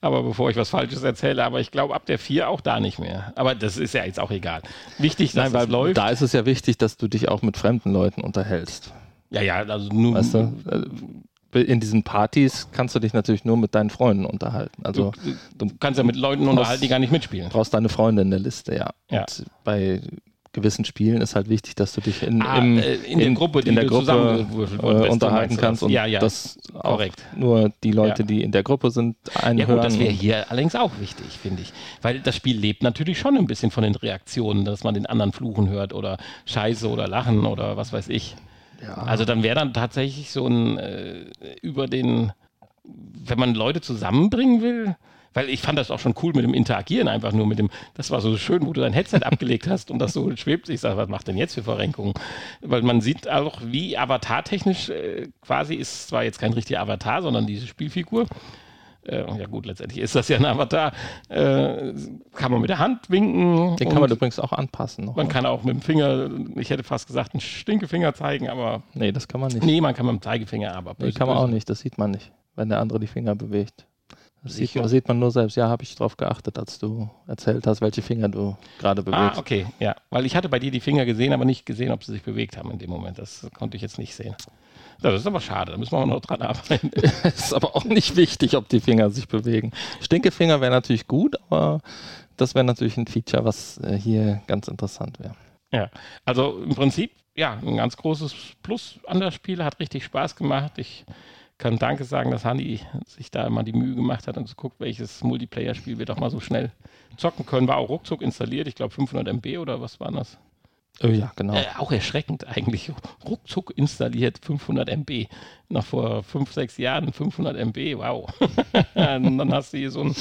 Aber bevor ich was Falsches erzähle, aber ich glaube ab der 4 auch da nicht mehr. Aber das ist ja jetzt auch egal. Wichtig, dass Nein, weil läuft. da ist es ja wichtig, dass du dich auch mit fremden Leuten unterhältst. Ja, ja, also nur. Weißt du? Äh, In diesen Partys kannst du dich natürlich nur mit deinen Freunden unterhalten. Also Du kannst ja mit Leuten unterhalten, die gar nicht mitspielen. Du brauchst deine Freunde in der Liste, ja. Ja. Und bei gewissen Spielen ist halt wichtig, dass du dich in, Ah, im, äh, in der Gruppe, in der du Gruppe äh, du unterhalten kannst das? und Ja, ja, dass auch korrekt. nur die Leute, Ja. die in der Gruppe sind, einen Ja gut, das wäre hier allerdings auch wichtig, finde ich. Weil das Spiel lebt natürlich schon ein bisschen von den Reaktionen, dass man den anderen fluchen hört oder Scheiße oder Lachen oder was weiß ich. Also dann wäre dann tatsächlich so ein äh, über den, wenn man Leute zusammenbringen will, weil ich fand das auch schon cool mit dem Interagieren, einfach nur mit dem, das war so schön, wo du dein Headset abgelegt hast und das so schwebt. Ich sage, was macht denn jetzt für Verrenkungen? Weil man sieht auch, wie avatartechnisch äh, quasi ist zwar jetzt kein richtiger Avatar, sondern diese Spielfigur. Äh, ja gut, letztendlich ist das ja ein Avatar. Äh, kann man mit der Hand winken. Den kann man übrigens auch anpassen. Noch, man ne? kann auch mit dem Finger, ich hätte fast gesagt, einen Stinkefinger zeigen, aber nee, das kann man nicht. Nee, man kann mit dem Zeigefinger, aber Nee, böse, kann man böse. auch nicht. Das sieht man nicht, wenn der andere die Finger bewegt. Das sieht, das sieht man nur selbst. Ja, habe ich drauf geachtet, als du erzählt hast, welche Finger du gerade Ah, bewegst. okay, ja. Weil ich hatte bei dir die Finger gesehen, aber nicht gesehen, ob sie sich bewegt haben in dem Moment. Das konnte ich jetzt nicht sehen. Das ist aber schade, da müssen wir auch noch dran arbeiten. ist aber auch nicht wichtig, ob die Finger sich bewegen. Stinkefinger wäre natürlich gut, aber das wäre natürlich ein Feature, was äh, hier ganz interessant wäre. ja, also im Prinzip, ja, ein ganz großes Plus an das Spiel, hat richtig Spaß gemacht. Ich kann Danke sagen, dass Hanni sich da mal die Mühe gemacht hat und guckt, welches Multiplayer-Spiel wir doch mal so schnell zocken können. War auch ruckzuck installiert, ich glaube 500 MB oder was war das? Oh ja, genau. Äh, auch erschreckend eigentlich. Ruckzuck installiert 500 MB. Noch vor 5, 6 Jahren 500 MB, wow. Dann hast du hier so ein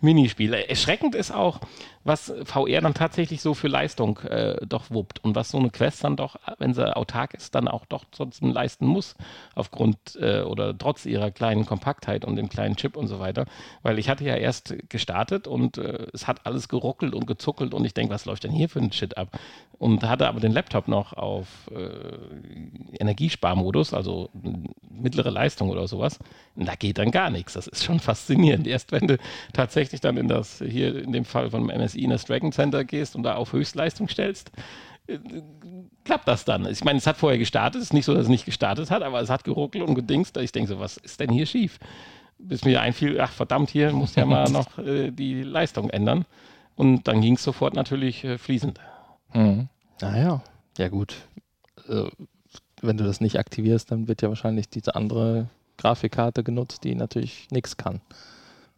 Minispiel. Äh, Erschreckend ist auch, was VR dann tatsächlich so für Leistung äh, doch wuppt und was so eine Quest dann doch, wenn sie autark ist, dann auch doch trotzdem leisten muss, aufgrund äh, oder trotz ihrer kleinen Kompaktheit und dem kleinen Chip und so weiter. Weil ich hatte ja erst gestartet und äh, es hat alles geruckelt und gezuckelt und ich denke, was läuft denn hier für ein Shit ab? Und hatte aber den Laptop noch auf äh, Energiesparmodus, also mittlere Leistung oder sowas. Und da geht dann gar nichts. Das ist schon faszinierend. Erst wenn du tatsächlich dann in das, hier in dem Fall von MSI in das Dragon Center gehst und da auf Höchstleistung stellst, äh, klappt das dann. Ich meine, es hat vorher gestartet, es ist nicht so, dass es nicht gestartet hat, aber es hat geruckelt und gedingst. Ich denke so, was ist denn hier schief? Bis mir einfiel, ach verdammt, hier muss ja mal noch äh, die Leistung ändern. Und dann ging es sofort natürlich äh, fließend. Mhm. Naja, Ja gut, äh, wenn du das nicht aktivierst, dann wird ja wahrscheinlich diese andere Grafikkarte genutzt, die natürlich nichts kann,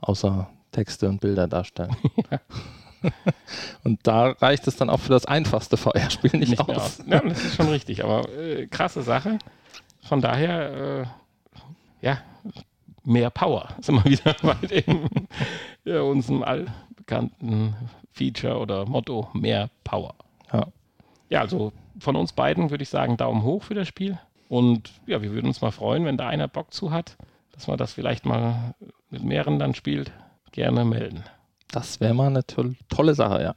außer Texte und Bilder darstellen. und da reicht es dann auch für das einfachste VR-Spiel nicht, Nicht mehr aus. aus. Ja, das ist schon richtig, aber äh, krasse Sache. Von daher, äh, ja, mehr Power. Sind wir wieder bei dem, ja, unserem allbekannten Feature oder Motto, mehr Power. Ja. Ja, also von uns beiden würde ich sagen, Daumen hoch für das Spiel. Und ja, wir würden uns mal freuen, wenn da einer Bock zu hat, dass man das vielleicht mal mit mehreren dann spielt, gerne melden. Das wäre mal eine tolle, tolle Sache, ja.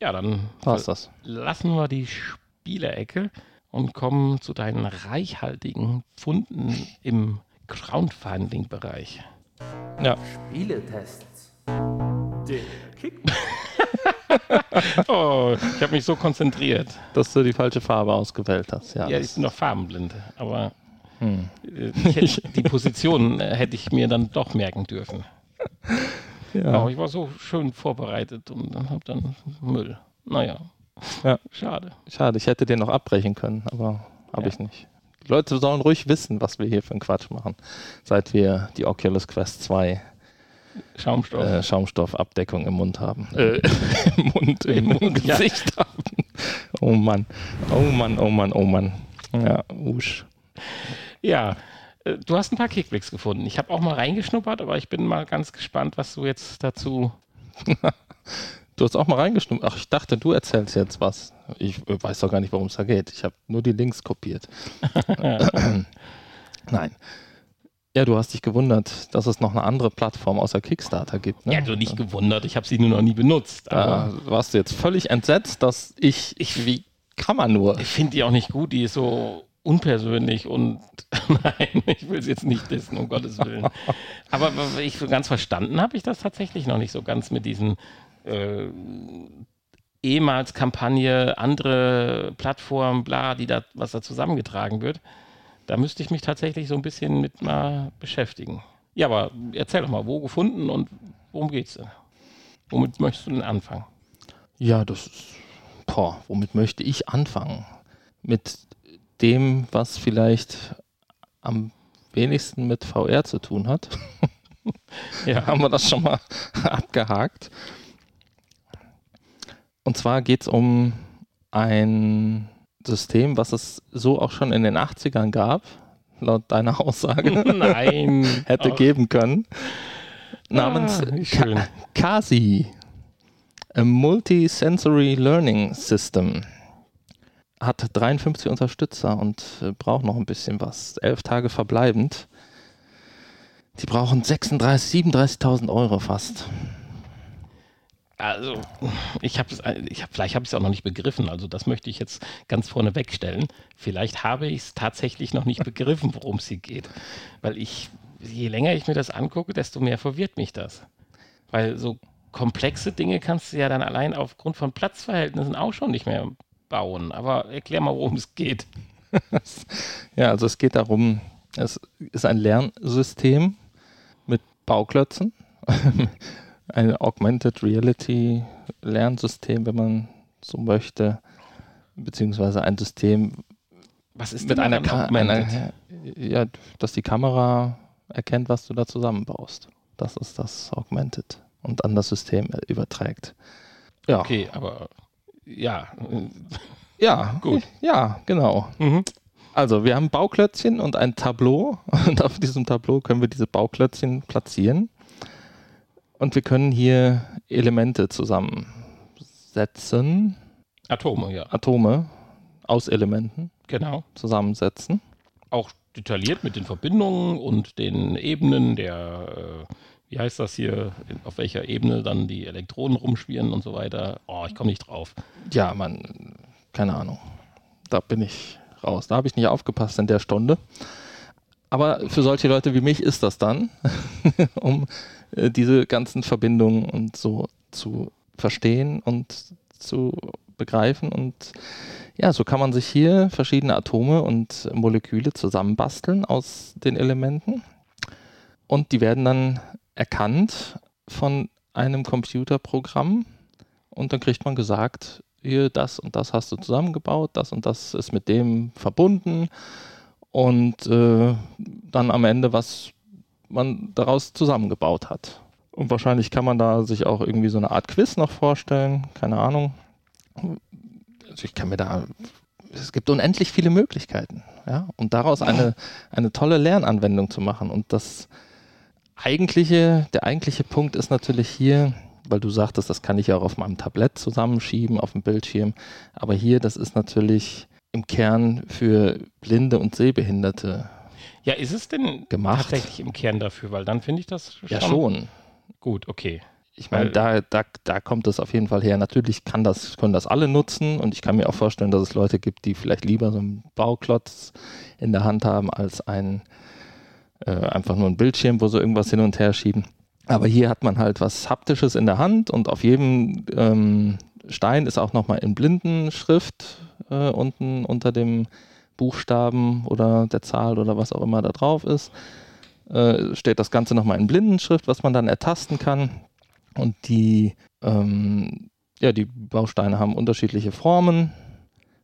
Ja, dann War's das. lassen wir die Spielecke und kommen zu deinen reichhaltigen Funden im Crowdfunding-Bereich. Ja. Spieletests. Der Kick. Oh, ich habe mich so konzentriert. Dass du die falsche Farbe ausgewählt hast. Ja, Ja, ich bin noch farbenblind, aber hm. äh, hätte, die Position äh, hätte ich mir dann doch merken dürfen. ja. Aber ich war so schön vorbereitet und dann habe dann Müll. Naja, Ja. schade. Schade, ich hätte den noch abbrechen können, aber habe Ja. ich nicht. Die Leute sollen ruhig wissen, was wir hier für einen Quatsch machen, seit wir die Oculus Quest 2 Schaumstoff. äh, Schaumstoffabdeckung im Mund haben. Äh, Im Mund, im, Im- ja. Gesicht haben. Oh Mann, oh Mann, oh Mann, oh Mann. Ja, usch. Ja, äh, du hast ein paar Kickbacks gefunden. Ich habe auch mal reingeschnuppert, aber ich bin mal ganz gespannt, was du jetzt dazu. Du hast auch mal reingeschnuppert. Ach, ich dachte, du erzählst jetzt was. Ich äh, weiß doch gar nicht, worum es da geht. Ich habe nur die Links kopiert. Nein. Ja, du hast dich gewundert, dass es noch eine andere Plattform außer Kickstarter gibt. Ne? Ja, du nicht gewundert, ich habe sie nur noch nie benutzt. Da Aber warst du jetzt völlig entsetzt, dass ich, ich wie kann man nur? ich finde die auch nicht gut, die ist so unpersönlich und nein, ich will sie jetzt nicht dissen, um Gottes Willen. Aber ich ganz verstanden habe ich das tatsächlich noch nicht so ganz mit diesen äh, ehemals Kampagne, andere Plattformen, bla, die da, was da zusammengetragen wird. Da müsste ich mich tatsächlich so ein bisschen mit mal beschäftigen. Ja, aber erzähl doch mal, wo gefunden und worum geht's denn? Womit möchtest du denn anfangen? Ja, das ist. Boah, womit möchte ich anfangen? Mit dem, was vielleicht am wenigsten mit VR zu tun hat. Ja, haben wir das schon mal abgehakt. Und zwar geht es um ein System, was es so auch schon in den 80ern gab, laut deiner Aussage, nein. hätte Ach, geben können, namens ah, wie schön. CASI, a Multisensory Learning System. Hat 53 Unterstützer und äh, braucht noch ein bisschen was. Elf Tage verbleibend. Die brauchen 36, 37.000 Euro fast. Also, ich habe es, ich hab, vielleicht habe ich es auch noch nicht begriffen. Also, das möchte ich jetzt ganz vorne wegstellen. Vielleicht habe ich es tatsächlich noch nicht begriffen, worum es hier geht. Weil ich, je länger ich mir das angucke, desto mehr verwirrt mich das. Weil so komplexe Dinge kannst du ja dann allein aufgrund von Platzverhältnissen auch schon nicht mehr bauen. Aber erklär mal, worum es geht. Ja, also es geht darum, es ist ein Lernsystem mit Bauklötzen. ein Augmented Reality Lernsystem, wenn man so möchte. Beziehungsweise ein System Was ist mit einer, daran Ka augmented? einer ja, dass die Kamera erkennt, was du da zusammenbaust. Das ist das Augmented und an das System überträgt. Ja, Okay, aber ja. ja, Gut. Ja, genau. Mhm. Also, wir haben Bauklötzchen und ein Tableau. Und auf diesem Tableau können wir diese Bauklötzchen platzieren. Und wir können hier Elemente zusammensetzen, Atome, ja. Atome aus Elementen Genau. zusammensetzen. auch detailliert mit den Verbindungen und den Ebenen der, äh, wie heißt das hier, auf welcher Ebene dann die Elektronen rumschwirren und so weiter. Oh, ich komme nicht drauf. Ja, man, keine Ahnung. Da bin ich raus. Da habe ich nicht aufgepasst in der Stunde. Aber für solche Leute wie mich ist das dann, um äh, diese ganzen Verbindungen und so zu verstehen und zu begreifen. Und ja, so kann man sich hier verschiedene Atome und Moleküle zusammenbasteln aus den Elementen. Und die werden dann erkannt von einem Computerprogramm. Und dann kriegt man gesagt, hier das und das hast du zusammengebaut, das und das ist mit dem verbunden und äh, dann am Ende, was man daraus zusammengebaut hat. Und wahrscheinlich kann man da sich auch irgendwie so eine Art Quiz noch vorstellen, keine Ahnung. Also ich kann mir da, es gibt unendlich viele Möglichkeiten, ja, und daraus eine, eine tolle Lernanwendung zu machen. Und das eigentliche, der eigentliche Punkt ist natürlich hier, weil du sagtest, das kann ich ja auch auf meinem Tablett zusammenschieben, auf dem Bildschirm. Aber hier, das ist natürlich im Kern für Blinde und Sehbehinderte. Ja, ist es denn gemacht. tatsächlich im Kern dafür? Weil dann finde ich das schon. Ja, schon. Gut, okay. Ich meine, da, da, da kommt es auf jeden Fall her. Natürlich kann das, können das alle nutzen und ich kann mir auch vorstellen, dass es Leute gibt, die vielleicht lieber so einen Bauklotz in der Hand haben als ein äh, einfach nur ein Bildschirm, wo sie irgendwas hin und her schieben. Aber hier hat man halt was Haptisches in der Hand und auf jedem ähm, Stein ist auch nochmal in Blindenschrift äh, unten unter dem Buchstaben oder der Zahl oder was auch immer da drauf ist. Äh, steht das Ganze nochmal in Blindenschrift, was man dann ertasten kann. Und die, ähm, ja, die Bausteine haben unterschiedliche Formen,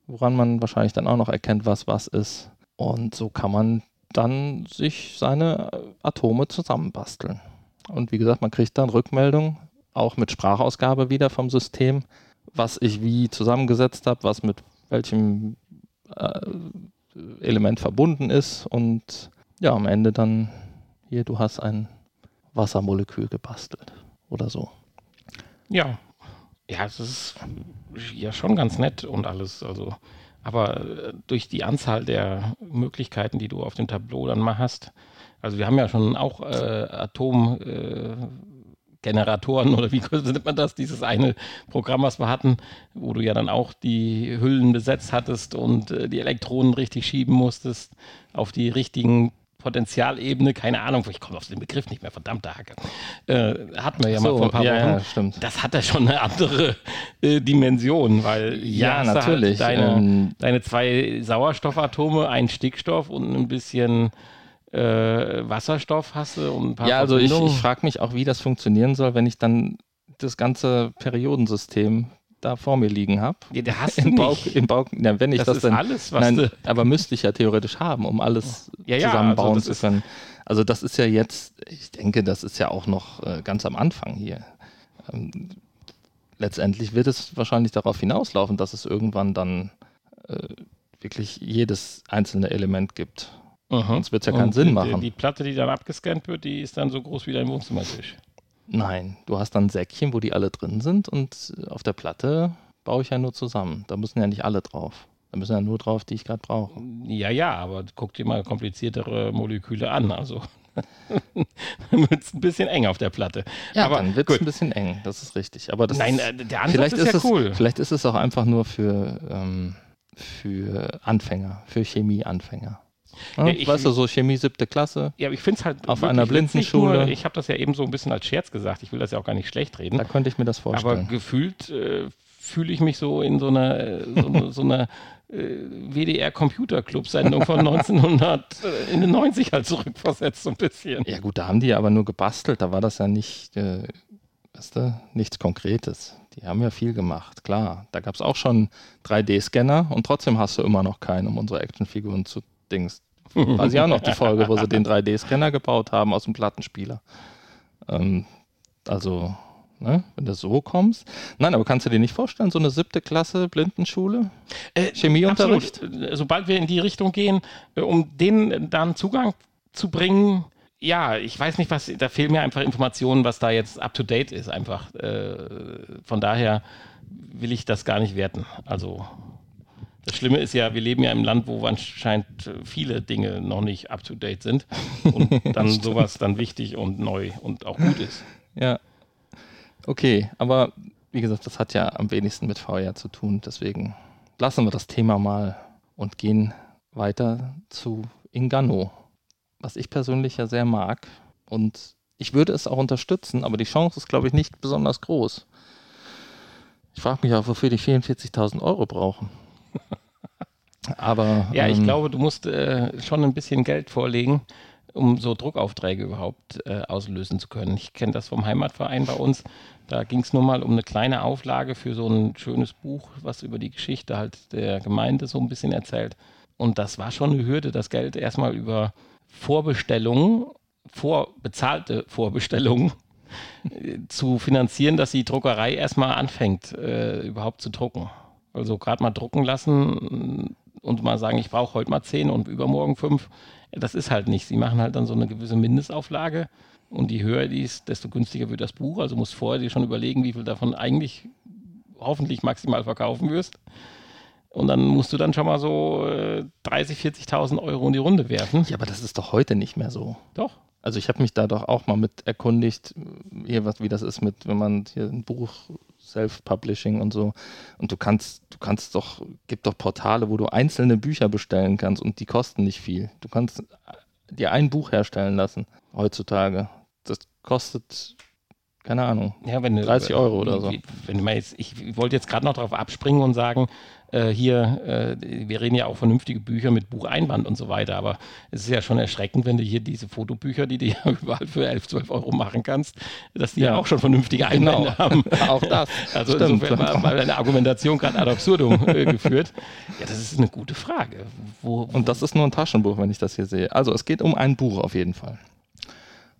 woran man wahrscheinlich dann auch noch erkennt, was was ist. Und so kann man dann sich seine Atome zusammenbasteln. Und wie gesagt, man kriegt dann Rückmeldung, auch mit Sprachausgabe wieder vom System, was ich wie zusammengesetzt habe, was mit welchem äh, Element verbunden ist. Und ja, am Ende dann hier, du hast ein Wassermolekül gebastelt oder so. Ja, ja, es ist ja schon ganz nett und alles. Also, aber äh, durch die Anzahl der Möglichkeiten, die du auf dem Tableau dann mal hast, also wir haben ja schon auch äh, Atomgeneratoren äh, oder wie nennt man das? Dieses eine Programm, was wir hatten, wo du ja dann auch die Hüllen besetzt hattest und äh, die Elektronen richtig schieben musstest auf die richtigen Potenzialebene, keine Ahnung, ich komme auf den Begriff nicht mehr, verdammte Hacke. Äh, hatten wir ja so, mal vor ein paar ja, Wochen. Ja, stimmt. Das hat ja schon eine andere äh, Dimension, weil ja, natürlich. Halt deine, ähm, deine zwei Sauerstoffatome, ein Stickstoff und ein bisschen äh, Wasserstoff hast du und ein paar Ja, also ich, ich frage mich auch, wie das funktionieren soll, wenn ich dann das ganze Periodensystem da vor mir liegen habe. Ja, der hast Im du Bauch, nicht. Im Bauch, ja, wenn ich das, das, ist dann, alles, was nein, du, aber müsste ich ja theoretisch haben, um alles ja, ja, zusammenbauen also zu können. Also das ist ja jetzt, ich denke, das ist ja auch noch äh, ganz am Anfang hier. Ähm, letztendlich wird es wahrscheinlich darauf hinauslaufen, dass es irgendwann dann äh, wirklich jedes einzelne Element gibt. Mhm. Sonst wird es ja keinen Sinn die, machen. Die Platte, die dann abgescannt wird, die ist dann so groß wie dein Wohnzimmertisch. Nein, du hast dann ein Säckchen, wo die alle drin sind und auf der Platte baue ich ja nur zusammen. Da müssen ja nicht alle drauf. Da müssen ja nur drauf, die ich gerade brauche. Ja, ja, aber guck dir mal kompliziertere Moleküle an. Also dann wird es ein bisschen eng auf der Platte. Ja, aber dann wird es ein bisschen eng, das ist richtig. Aber das Nein, ist, äh, der Ansatz ist, ja es, cool. Vielleicht ist es auch einfach nur für, ähm, für Anfänger, für Chemieanfänger. Ja, ich- weißt du, so Chemie siebte Klasse, Ja, aber ich finde es halt Auf einer Blindenschule. Nur, ich habe das ja eben so ein bisschen als Scherz gesagt. Ich will das ja auch gar nicht schlecht reden. da könnte ich mir das Aber vorstellen. gefühlt äh, fühle ich mich so in so einer, äh, so, so einer äh, WDR-Computerclub-Sendung von 1990 halt zurückversetzt, so ein bisschen. Ja gut, da haben die ja aber nur gebastelt, da war das ja nicht, äh, weißt du, nichts Konkretes. Die haben ja viel gemacht, klar. Da gab es auch schon 3D-Scanner und trotzdem hast du immer noch keinen, um unsere Actionfiguren zu Dings. Weiß ich auch noch die Folge, wo sie den 3D-Scanner gebaut haben aus dem Plattenspieler. Ähm, also, ne, wenn du so kommst. Nein, aber kannst du dir nicht vorstellen, so eine siebte Klasse Blindenschule? Äh, Chemieunterricht? Absolut. Sobald wir in die Richtung gehen, äh, um denen dann Zugang zu bringen, ja, ich weiß nicht, was, da fehlen mir einfach Informationen, was da jetzt up to date ist, einfach. Äh, von daher will ich das gar nicht werten. Also, das Schlimme ist ja, wir leben ja im Land, wo anscheinend äh, viele Dinge noch nicht up to date sind und dann sowas dann wichtig und neu und auch gut ist. Ja. Okay, aber wie gesagt, das hat ja am wenigsten mit VR zu tun. Deswegen lassen wir das Thema mal und gehen weiter zu Ingano, was ich persönlich ja sehr mag. Und ich würde es auch unterstützen, aber die Chance ist, glaube ich, nicht besonders groß. Ich frage mich auch, wofür die 44.000 Euro brauchen. Aber Ja, ich ähm, glaube, du musst äh, schon ein bisschen Geld vorlegen, um so Druckaufträge überhaupt äh, auslösen zu können. Ich kenne das vom Heimatverein bei uns. Da ging es nur mal um eine kleine Auflage für so ein schönes Buch, was über die Geschichte halt der Gemeinde so ein bisschen erzählt. Und das war schon eine Hürde, das Geld erstmal über Vorbestellungen, vorbezahlte Vorbestellungen zu finanzieren, dass die Druckerei erstmal anfängt, äh, überhaupt zu drucken. Also gerade mal drucken lassen und mal sagen, ich brauche heute mal zehn und übermorgen fünf. Das ist halt nicht. Sie machen halt dann so eine gewisse Mindestauflage und je höher die ist, desto günstiger wird das Buch. Also musst vorher dir schon überlegen, wie viel davon eigentlich hoffentlich maximal verkaufen wirst. Und dann musst du dann schon mal so äh, 30, 40.000 Euro in die Runde werfen. Ja, aber das ist doch heute nicht mehr so. Doch. Also ich habe mich da doch auch mal mit erkundigt, hier was, wie das ist mit, wenn man hier ein Buch Self-Publishing und so. Und du kannst, du kannst doch, gibt doch Portale, wo du einzelne Bücher bestellen kannst und die kosten nicht viel. Du kannst dir ein Buch herstellen lassen heutzutage. Das kostet keine Ahnung, ja, wenn 30 Euro oder so. Wenn du mal jetzt, ich wollte jetzt gerade noch darauf abspringen und sagen, äh, hier, äh, wir reden ja auch vernünftige Bücher mit Bucheinband und so weiter, aber es ist ja schon erschreckend, wenn du hier diese Fotobücher, die du ja überall für 11, 12 Euro machen kannst, dass die ja, ja auch schon vernünftige Einbände genau. haben. auch das. Also Stimmt. insofern war, war eine Argumentation gerade ad absurdum äh, geführt. Ja, das ist eine gute Frage. Wo, wo und das ist nur ein Taschenbuch, wenn ich das hier sehe. Also es geht um ein Buch auf jeden Fall.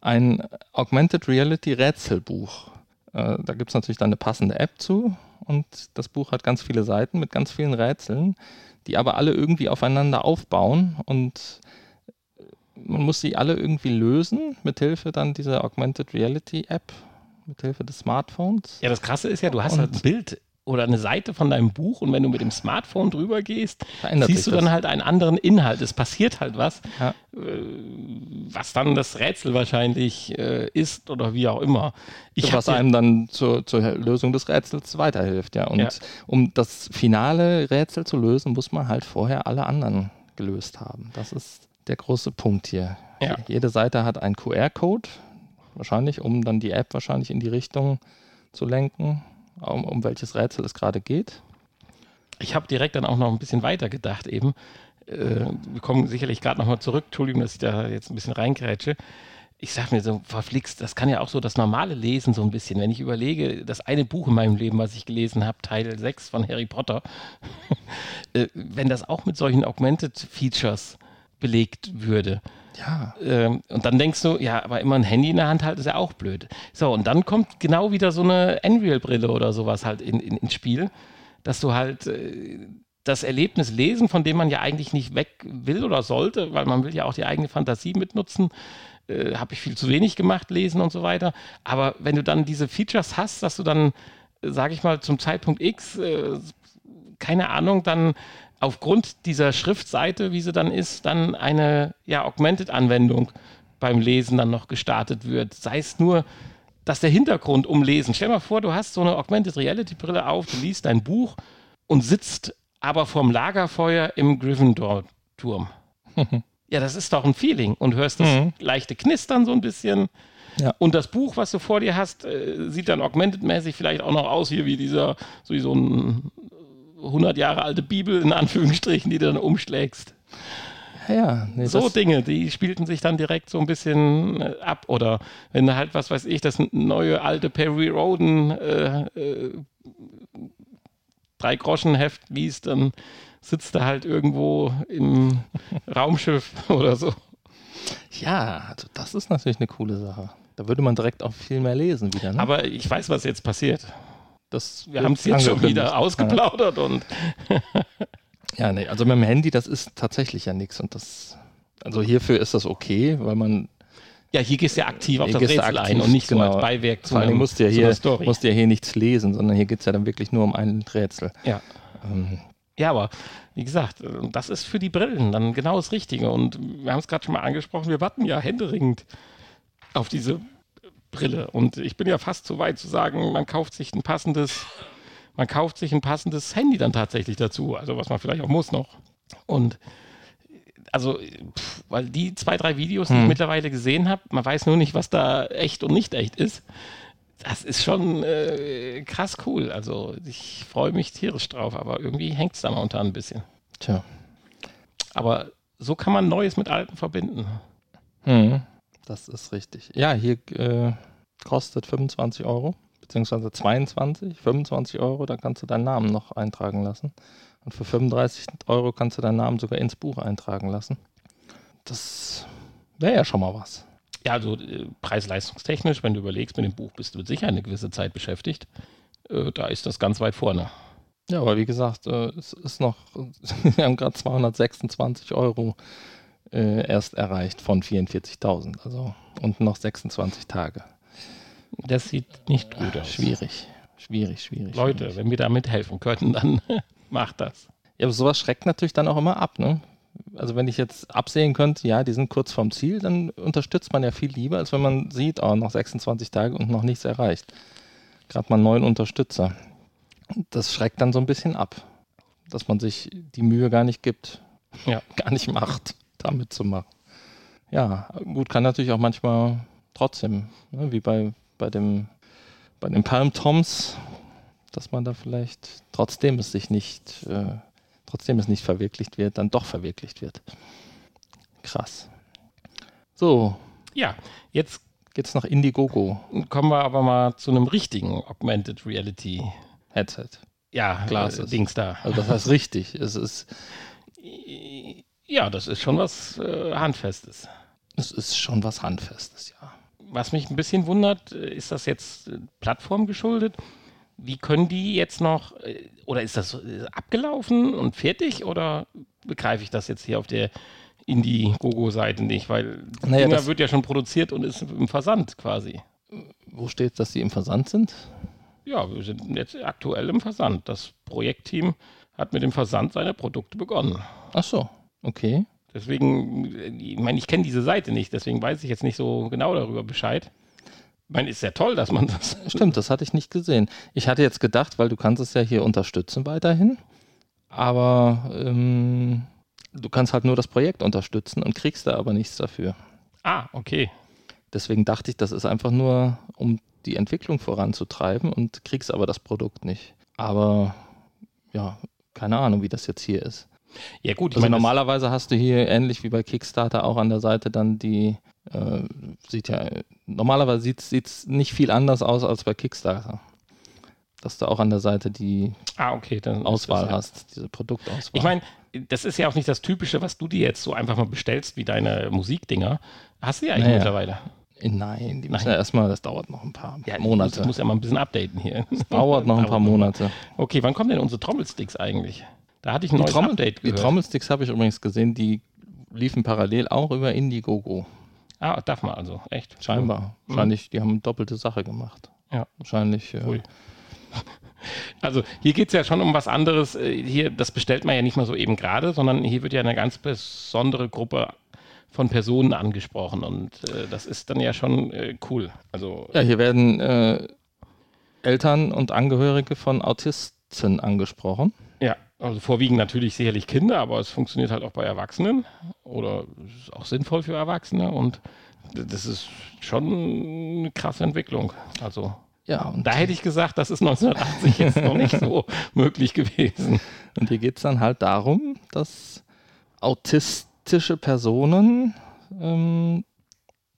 Ein Augmented Reality Rätselbuch. Äh, da gibt es natürlich dann eine passende App zu und das Buch hat ganz viele Seiten mit ganz vielen Rätseln, die aber alle irgendwie aufeinander aufbauen und man muss sie alle irgendwie lösen, mithilfe dann dieser Augmented Reality App, mithilfe des Smartphones. Ja, das Krasse ist ja, du hast und halt ein Bild oder eine Seite von deinem Buch und wenn du mit dem Smartphone drüber gehst, siehst du dann halt einen anderen Inhalt. Es passiert halt was, ja. Äh, was dann das Rätsel wahrscheinlich äh, ist oder wie auch immer. Ich was einem dann zur, zur, Lösung des Rätsels weiterhilft, ja. Und ja. um das finale Rätsel zu lösen, muss man halt vorher alle anderen gelöst haben. Das ist der große Punkt hier. Ja. Jede Seite hat einen QR-Code, wahrscheinlich, um dann die App wahrscheinlich in die Richtung zu lenken um, um welches Rätsel es gerade geht. Ich habe direkt dann auch noch ein bisschen weiter gedacht eben. Äh, wir kommen sicherlich gerade nochmal zurück. Entschuldigung, dass ich da jetzt ein bisschen reingrätsche. Ich sage mir so, verflixt, das kann ja auch so das normale Lesen so ein bisschen. Wenn ich überlege, das eine Buch in meinem Leben, was ich gelesen habe, Teil 6 von Harry Potter, äh, wenn das auch mit solchen Augmented Features belegt würde, ja. Ähm, und dann denkst du, ja, aber immer ein Handy in der Hand halten ist ja auch blöd. So, und dann kommt genau wieder so eine Unreal-Brille oder sowas halt in, in, ins Spiel, dass du halt äh, das Erlebnis lesen, von dem man ja eigentlich nicht weg will oder sollte, weil man will ja auch die eigene Fantasie mitnutzen. Äh, Habe ich viel zu wenig gemacht, lesen und so weiter. Aber wenn du dann diese Features hast, dass du dann, sage ich mal, zum Zeitpunkt X, äh, keine Ahnung, dann aufgrund dieser Schriftseite, wie sie dann ist, dann eine ja, Augmented-Anwendung beim Lesen dann noch gestartet wird. Sei es nur, dass der Hintergrund umlesen. Stell dir mal vor, du hast so eine Augmented Reality-Brille auf, du liest dein Buch und sitzt aber vorm Lagerfeuer im Gryffindor-Turm. ja, das ist doch ein Feeling und hörst das mhm. leichte Knistern so ein bisschen. Ja. Und das Buch, was du vor dir hast, äh, sieht dann augmented-mäßig vielleicht auch noch aus hier wie dieser, so wie so ein 100 Jahre alte Bibel in Anführungsstrichen, die du dann umschlägst. Ja, nee, so Dinge, die spielten sich dann direkt so ein bisschen äh, ab. Oder wenn du halt, was weiß ich, das neue alte Perry Roden äh, äh, drei Groschen Heft liest, dann sitzt er halt irgendwo im Raumschiff oder so. Ja, also das ist natürlich eine coole Sache. Da würde man direkt auch viel mehr lesen wieder. Ne? Aber ich weiß, was jetzt passiert. Das Wir haben es jetzt schon wieder ausgeplaudert ja. und. ja, nee, also mit dem Handy, das ist tatsächlich ja nichts. Und das, also hierfür ist das okay, weil man. Ja, hier gehst du ja aktiv auf das Rätsel ein und nicht genau. so als Beiwerk zu Vor allem musst du ja hier, musst du ja hier nichts lesen, sondern hier geht es ja dann wirklich nur um ein Rätsel. Ja. Ähm. Ja, aber wie gesagt, das ist für die Brillen dann genau das Richtige. Und wir haben es gerade schon mal angesprochen, wir warten ja händeringend auf diese Brille. Und ich bin ja fast so weit zu sagen, man kauft sich ein passendes, man kauft sich ein passendes Handy dann tatsächlich dazu. Also was man vielleicht auch muss noch. Und also, pff, weil die zwei, drei Videos, die hm. ich mittlerweile gesehen habe, man weiß nur nicht, was da echt und nicht echt ist. Das ist schon äh, krass cool. Also ich freue mich tierisch drauf, aber irgendwie hängt es da momentan ein bisschen. Tja. Aber so kann man Neues mit Alten verbinden. Hm, das ist richtig. Ja, hier äh, kostet 25 Euro, beziehungsweise 22, 25 Euro, da kannst du deinen Namen noch eintragen lassen. Und für 35 Euro kannst du deinen Namen sogar ins Buch eintragen lassen. Das wäre ja schon mal was. Ja, also äh, preis-leistungstechnisch, wenn du überlegst, mit dem Buch bist du sicher eine gewisse Zeit beschäftigt. Äh, da ist das ganz weit vorne. Ja, aber wie gesagt, äh, es ist noch, wir haben gerade 226 Euro äh, erst erreicht von 44.000, also und noch 26 Tage. Das sieht nicht gut aus. Schwierig, schwierig, schwierig. Leute, schwierig. wenn wir da mithelfen könnten, dann macht das. Ja, aber sowas schreckt natürlich dann auch immer ab, ne? Also wenn ich jetzt absehen könnte, ja, die sind kurz vorm Ziel, dann unterstützt man ja viel lieber, als wenn man sieht, oh, noch 26 Tage und noch nichts erreicht. Gerade mal neuen Unterstützer. Das schreckt dann so ein bisschen ab, dass man sich die Mühe gar nicht gibt, Ja. gar nicht macht, da mitzumachen. Ja, gut, kann natürlich auch manchmal trotzdem, ne, wie bei, bei dem bei den Palm Toms, dass man da vielleicht trotzdem es sich nicht, äh, trotzdem es nicht verwirklicht wird, dann doch verwirklicht wird. Krass. So, Ja, jetzt geht's nach Indiegogo kommen wir aber mal zu einem richtigen Augmented Reality. Headset. Ja, Glasses. äh, Dings da. Also das heißt richtig. Es ist, Ja, das ist schon was äh, Handfestes. es ist schon was Handfestes, ja. Was mich ein bisschen wundert, äh, ist das jetzt äh, Plattform geschuldet? Wie können die jetzt noch, äh, oder ist das abgelaufen und fertig oder begreife ich das jetzt hier auf der Indiegogo-Seite nicht? Weil Naja, Dinger das- wird ja schon produziert und ist im Versand quasi. Wo steht, dass sie im Versand sind? Ja, wir sind jetzt aktuell im Versand. Das Projektteam hat mit dem Versand seiner Produkte begonnen. Ach so, okay. Deswegen, ich meine, ich kenne diese Seite nicht, deswegen weiß ich jetzt nicht so genau darüber Bescheid. Ich meine, ist sehr toll, dass man das. Stimmt, das hatte ich nicht gesehen. Ich hatte jetzt gedacht, weil du kannst es ja hier unterstützen weiterhin, aber ähm, du kannst halt nur das Projekt unterstützen und kriegst da aber nichts dafür. Ah, okay. Deswegen dachte ich, das ist einfach nur, um die Entwicklung voranzutreiben und kriegst aber das Produkt nicht. Aber ja, keine Ahnung, wie das jetzt hier ist. Ja, gut, ich Also meine, das- normalerweise hast du hier ähnlich wie bei Kickstarter auch an der Seite dann die, äh, sieht ja, normalerweise sieht es nicht viel anders aus als bei Kickstarter. Dass du auch an der Seite die Ah, okay. Auswahl das ja- hast, diese Produktauswahl. Ich meine, das ist ja auch nicht das Typische, was du dir jetzt so einfach mal bestellst, wie deine Musikdinger. Hast du ja eigentlich Naja. mittlerweile. Äh, Nein, die müssen Nein. ja erstmal, das dauert noch ein paar Ja, Monate. Das muss ja mal ein bisschen updaten hier. dauert noch ein paar Monate. Okay, wann kommen denn unsere Trommelsticks eigentlich? Da hatte ich ein Die, neues Trommel, Update die gehört. Trommelsticks habe ich übrigens gesehen, die liefen parallel auch über Indiegogo. ah, darf man also, echt? Scheinbar. Wahrscheinlich, die haben doppelte Sache gemacht. Ja. Wahrscheinlich. Äh. Also hier geht es ja schon um was anderes. Äh, Hier, das bestellt man ja nicht mal so eben gerade, sondern hier wird ja eine ganz besondere Gruppe von Personen angesprochen und äh, das ist dann ja schon äh, cool. Also Ja, hier werden äh, Eltern und Angehörige von Autisten angesprochen. Also vorwiegend natürlich sicherlich Kinder, aber es funktioniert halt auch bei Erwachsenen oder ist auch sinnvoll für Erwachsene und das ist schon eine krasse Entwicklung. Also Ja, und, da hätte ich gesagt, das ist 1980 jetzt noch nicht so möglich gewesen. und hier geht es dann halt darum, dass autistische Personen, ähm,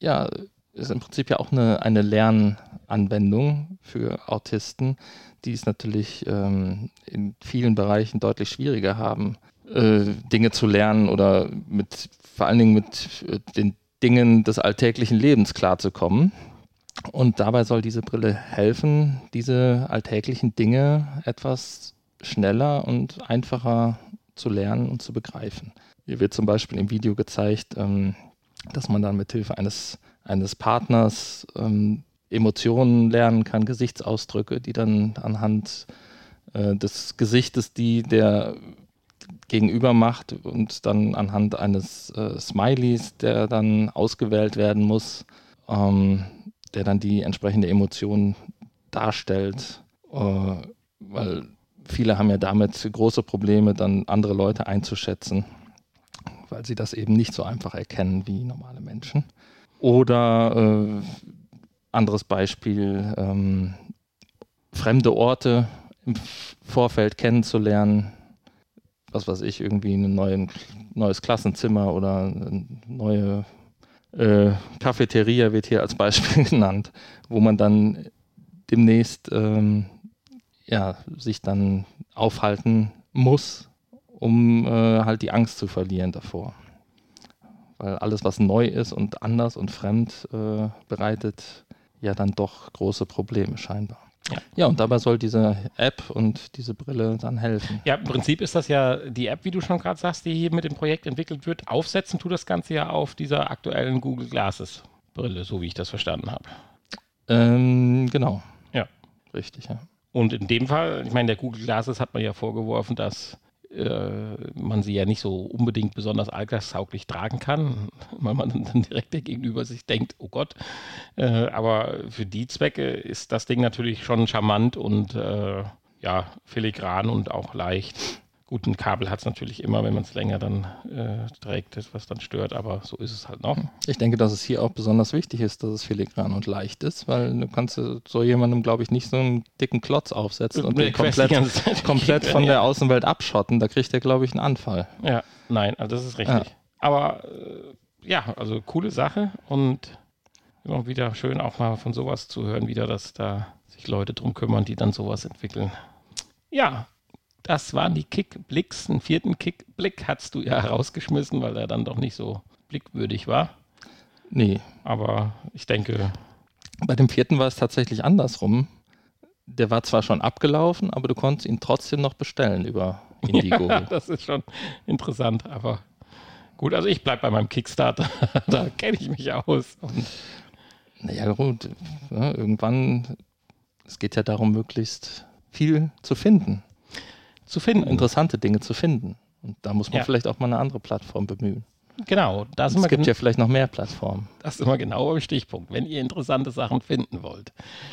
ja, ist im Prinzip ja auch eine, eine Lernanwendung für Autisten, die es natürlich ähm, in vielen Bereichen deutlich schwieriger haben, äh, Dinge zu lernen oder mit vor allen Dingen mit äh, den Dingen des alltäglichen Lebens klarzukommen. Und dabei soll diese Brille helfen, diese alltäglichen Dinge etwas schneller und einfacher zu lernen und zu begreifen. Hier wird zum Beispiel im Video gezeigt, ähm, dass man dann mit Hilfe eines, eines Partners ähm, Emotionen lernen kann, Gesichtsausdrücke, die dann anhand äh, des Gesichtes, die der Gegenüber macht und dann anhand eines äh, Smileys, der dann ausgewählt werden muss, ähm, der dann die entsprechende Emotion darstellt, äh, weil viele haben ja damit große Probleme, dann andere Leute einzuschätzen, weil sie das eben nicht so einfach erkennen wie normale Menschen. Oder äh, anderes Beispiel, ähm, fremde Orte im Vorfeld kennenzulernen, was weiß ich, irgendwie ein neues Klassenzimmer oder eine neue äh, Cafeteria wird hier als Beispiel genannt, wo man dann demnächst ähm, ja, sich dann aufhalten muss, um äh, halt die Angst zu verlieren davor. Weil alles, was neu ist und anders und fremd, äh, bereitet ja dann doch große Probleme scheinbar. Ja. ja, und dabei soll diese App und diese Brille dann helfen. Ja, im Prinzip ist das ja die App, wie du schon gerade sagst, die hier mit dem Projekt entwickelt wird. Aufsetzen tut das Ganze ja auf dieser aktuellen Google Glasses Brille, so wie ich das verstanden habe. Ähm, genau. Ja. Richtig, ja. Und in dem Fall, ich meine, der Google Glasses hat man ja vorgeworfen, dass äh, man sie ja nicht so unbedingt besonders alltagstauglich tragen kann, weil man dann direkt gegenüber sich denkt, oh Gott. Äh, aber für die Zwecke ist das Ding natürlich schon charmant und äh, ja, filigran und auch leicht. Gut, ein Kabel hat es natürlich immer, wenn man es länger dann äh, trägt, was dann stört, aber so ist es halt noch. Ich denke, dass es hier auch besonders wichtig ist, dass es filigran und leicht ist, weil du kannst so jemandem, glaube ich, nicht so einen dicken Klotz aufsetzen und den komplett, komplett von der Außenwelt abschotten. Da kriegt er, glaube ich, einen Anfall. Ja, nein, also das ist richtig. Ja. Aber äh, ja, also coole Sache und immer wieder schön auch mal von sowas zu hören, wieder, dass da sich Leute drum kümmern, die dann sowas entwickeln. Ja, das waren die Kickblicks. Einen vierten Kickblick hast du ja rausgeschmissen, weil er dann doch nicht so blickwürdig war. Nee. Aber ich denke. Bei dem vierten war es tatsächlich andersrum. Der war zwar schon abgelaufen, aber du konntest ihn trotzdem noch bestellen über Indigo. Ja, das ist schon interessant, aber gut, also ich bleibe bei meinem Kickstarter. da kenne ich mich aus. Und naja, gut. Ja, irgendwann, es geht ja darum, möglichst viel zu finden zu finden, interessante Dinge zu finden. Und da muss man ja. vielleicht auch mal eine andere Plattform bemühen. Genau. Das es gibt ja vielleicht noch mehr Plattformen. Das ist immer genau im Stichpunkt. Wenn ihr interessante Sachen finden wollt,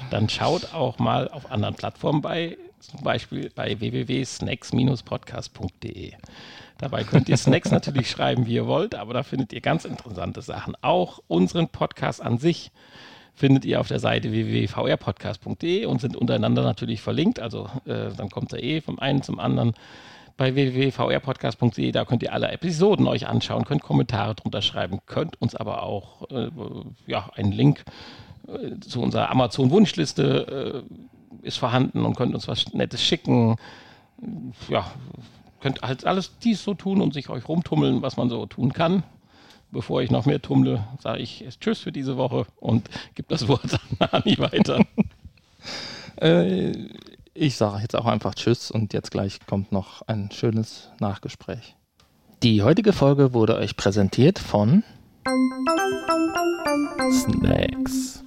dann schaut auch mal auf anderen Plattformen bei, zum Beispiel bei www.snacks-podcast.de. Dabei könnt ihr Snacks natürlich schreiben, wie ihr wollt, aber da findet ihr ganz interessante Sachen. Auch unseren Podcast an sich findet ihr auf der Seite www.vrpodcast.de und sind untereinander natürlich verlinkt. Also äh, dann kommt er eh vom einen zum anderen bei www.vrpodcast.de. Da könnt ihr alle Episoden euch anschauen, könnt Kommentare drunter schreiben, könnt uns aber auch äh, ja, einen Link äh, zu unserer Amazon-Wunschliste äh, ist vorhanden und könnt uns was Nettes schicken. Ja, könnt halt alles dies so tun und sich euch rumtummeln, was man so tun kann bevor ich noch mehr tummle, sage ich Tschüss für diese Woche und gebe das Wort an Nani weiter. äh, ich sage jetzt auch einfach Tschüss und jetzt gleich kommt noch ein schönes Nachgespräch. Die heutige Folge wurde euch präsentiert von Snacks.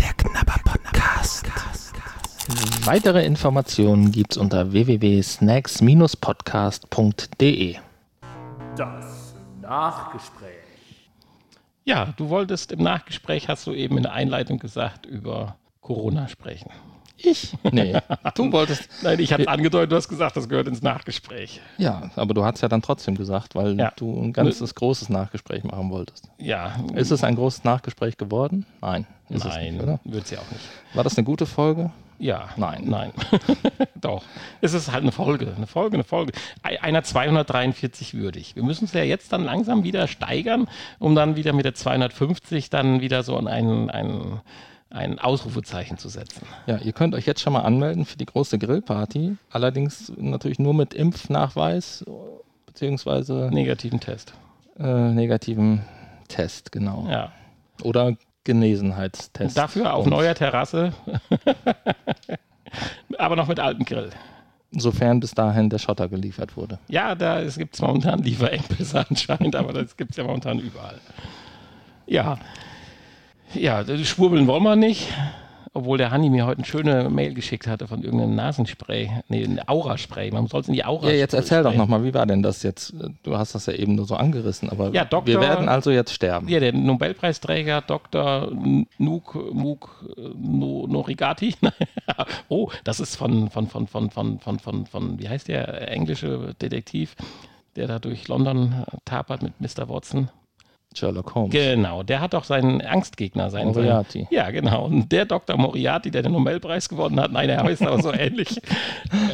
Der Knabber Podcast. Weitere Informationen gibt's unter www.snacks-podcast.de. Das Nachgespräch. Ja, du wolltest im Nachgespräch, hast du eben in der Einleitung gesagt, über Corona sprechen. Ich? Nee, du wolltest. Nein, ich habe angedeutet, du hast gesagt, das gehört ins Nachgespräch. Ja, aber du hast ja dann trotzdem gesagt, weil ja. du ein ganzes großes Nachgespräch machen wolltest. Ja. Ist es ein großes Nachgespräch geworden? Nein. Nein, wird es ja auch nicht. War das eine gute Folge? Ja. Nein. Nein. Doch. Es ist halt eine Folge. Eine Folge, eine Folge. Einer 243 würdig. Wir müssen es ja jetzt dann langsam wieder steigern, um dann wieder mit der 250 dann wieder so ein, ein, ein Ausrufezeichen zu setzen. Ja, ihr könnt euch jetzt schon mal anmelden für die große Grillparty. Allerdings natürlich nur mit Impfnachweis beziehungsweise negativen Test. Äh, negativen Test, genau. Ja. Oder Genesenheitstest. Dafür auf neuer Terrasse, aber noch mit altem Grill. Sofern bis dahin der Schotter geliefert wurde. Ja, da gibt es momentan Lieferengpässe anscheinend, aber das gibt es ja momentan überall. Ja. Ja, schwurbeln wollen wir nicht. Obwohl der Hanni mir heute eine schöne Mail geschickt hatte von irgendeinem Nasenspray. Nee, ein Aura-Spray. Man soll es in die Aura Ja, jetzt erzähl doch nochmal, wie war denn das jetzt? Du hast das ja eben nur so angerissen, aber ja, Doktor, wir werden also jetzt sterben. Ja, der Nobelpreisträger Dr. Nuk Muk no, Norigati. oh, das ist von, von, von, von, von, von, von, von, wie heißt der englische Detektiv, der da durch London tapert mit Mr. Watson? Sherlock Holmes. Genau, der hat doch seinen Angstgegner, seinen Moriarty. Ja, genau. Und der Dr. Moriarty, der den Nobelpreis gewonnen hat, nein, er heißt aber so ähnlich,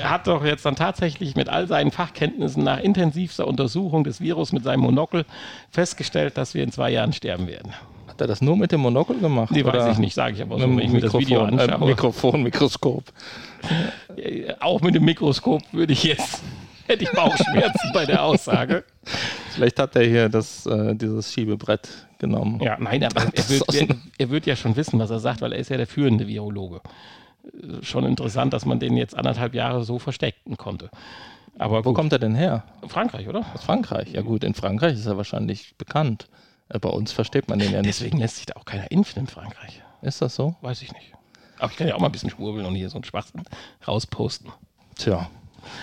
hat doch jetzt dann tatsächlich mit all seinen Fachkenntnissen nach intensivster Untersuchung des Virus mit seinem Monokel festgestellt, dass wir in zwei Jahren sterben werden. Hat er das nur mit dem Monokel gemacht? Nee, weiß oder ich nicht, sage ich aber so, mit wenn ich mir das Video Mikrofon, anschaue. Äh, Mikrofon, Mikroskop. Äh, Auch mit dem Mikroskop würde ich jetzt, hätte ich Bauchschmerzen bei der Aussage. Vielleicht hat er hier das, äh, dieses Schiebebrett genommen. Ja, nein, aber er wird, er, er wird ja schon wissen, was er sagt, weil er ist ja der führende Virologe. Äh, Schon interessant, dass man den jetzt anderthalb Jahre so verstecken konnte. Aber Wo gut. kommt er denn her? Frankreich, oder? Aus Frankreich. Ja gut, in Frankreich ist er wahrscheinlich bekannt. Äh, Bei uns versteht man den ja nicht. Deswegen lässt sich da auch keiner impfen in Frankreich. Ist das so? Weiß ich nicht. Aber ich kann ja auch mal ein bisschen schwurbeln und hier so einen Schwachsinn rausposten. Tja,